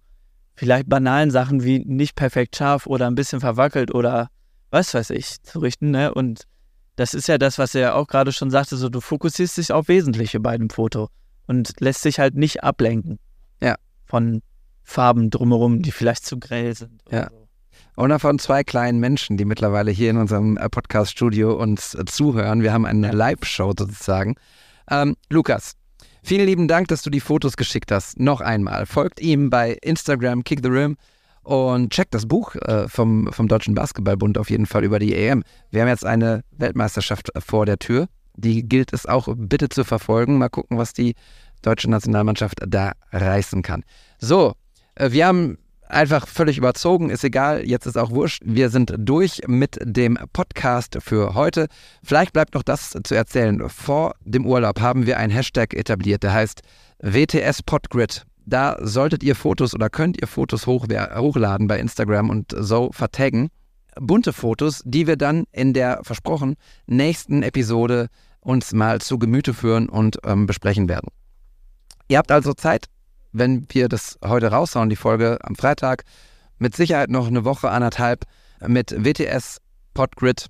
vielleicht banalen Sachen wie nicht perfekt scharf oder ein bisschen verwackelt oder was weiß ich zu richten. Ne? Und das ist ja das, was er auch gerade schon sagte, so du fokussierst dich auf Wesentliche bei einem Foto und lässt sich halt nicht ablenken. Ja. Von Farben drumherum, die vielleicht zu grell sind. oder Ja. so. Oder von zwei kleinen Menschen, die mittlerweile hier in unserem äh, Podcast-Studio uns äh, zuhören. Wir haben eine Live-Show sozusagen. Ähm, Lukas, vielen lieben Dank, dass du die Fotos geschickt hast. Noch einmal. Folgt ihm bei Instagram, Kick the Rim. Und checkt das Buch äh, vom, vom Deutschen Basketballbund auf jeden Fall über die EM. Wir haben jetzt eine Weltmeisterschaft äh, vor der Tür. Die gilt es auch bitte zu verfolgen. Mal gucken, was die deutsche Nationalmannschaft da reißen kann. So, wir haben einfach völlig überzogen, ist egal, jetzt ist auch wurscht. Wir sind durch mit dem Podcast für heute. Vielleicht bleibt noch das zu erzählen. Vor dem Urlaub haben wir einen Hashtag etabliert, der heißt WTS Podgrid. Da solltet ihr Fotos oder könnt ihr Fotos hochladen bei Instagram und so vertaggen. Bunte Fotos, die wir dann in der versprochen nächsten Episode uns mal zu Gemüte führen und ähm, besprechen werden. Ihr habt also Zeit, wenn wir das heute raushauen, die Folge am Freitag, mit Sicherheit noch eine Woche, anderthalb mit WTS Podgrid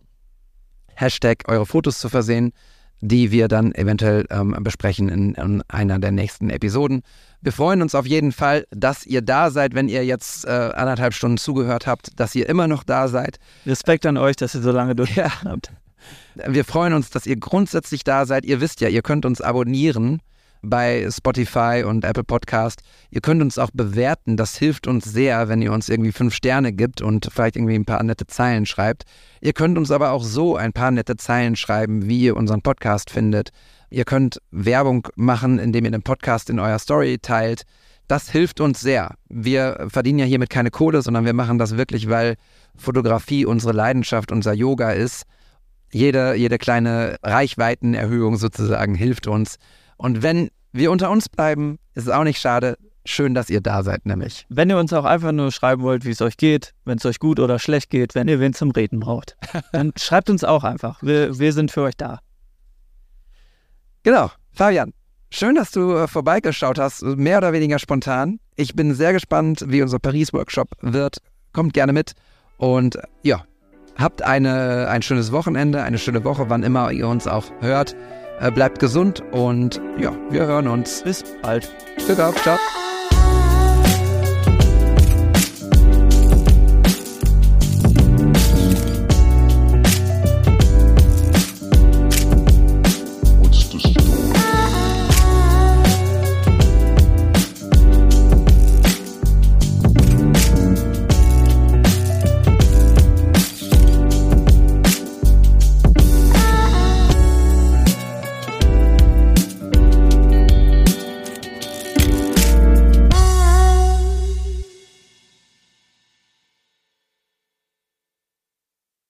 Hashtag eure Fotos zu versehen, die wir dann eventuell ähm, besprechen in, in einer der nächsten Episoden. Wir freuen uns auf jeden Fall, dass ihr da seid, wenn ihr jetzt äh, anderthalb Stunden zugehört habt, dass ihr immer noch da seid. Respekt an euch, dass ihr so lange durch Ja. habt. Wir freuen uns, dass ihr grundsätzlich da seid. Ihr wisst ja, ihr könnt uns abonnieren bei Spotify und Apple Podcast. Ihr könnt uns auch bewerten. Das hilft uns sehr, wenn ihr uns irgendwie fünf Sterne gibt und vielleicht irgendwie ein paar nette Zeilen schreibt. Ihr könnt uns aber auch so ein paar nette Zeilen schreiben, wie ihr unseren Podcast findet. Ihr könnt Werbung machen, indem ihr den Podcast in eurer Story teilt. Das hilft uns sehr. Wir verdienen ja hiermit keine Kohle, sondern wir machen das wirklich, weil Fotografie unsere Leidenschaft, unser Yoga ist. Jede, jede kleine Reichweitenerhöhung sozusagen hilft uns. Und wenn wir unter uns bleiben, ist es auch nicht schade. Schön, dass ihr da seid, nämlich. Wenn ihr uns auch einfach nur schreiben wollt, wie es euch geht, wenn es euch gut oder schlecht geht, wenn ihr wen zum Reden braucht, <laughs> dann schreibt uns auch einfach. Wir, wir sind für euch da. Genau. Fabian, schön, dass du äh, vorbeigeschaut hast, mehr oder weniger spontan. Ich bin sehr gespannt, wie unser Paris-Workshop wird. Kommt gerne mit. Und ja, habt eine, ein schönes Wochenende, eine schöne Woche, wann immer ihr uns auch hört. Äh, bleibt gesund und ja, wir hören uns. Bis bald. Auf, ciao.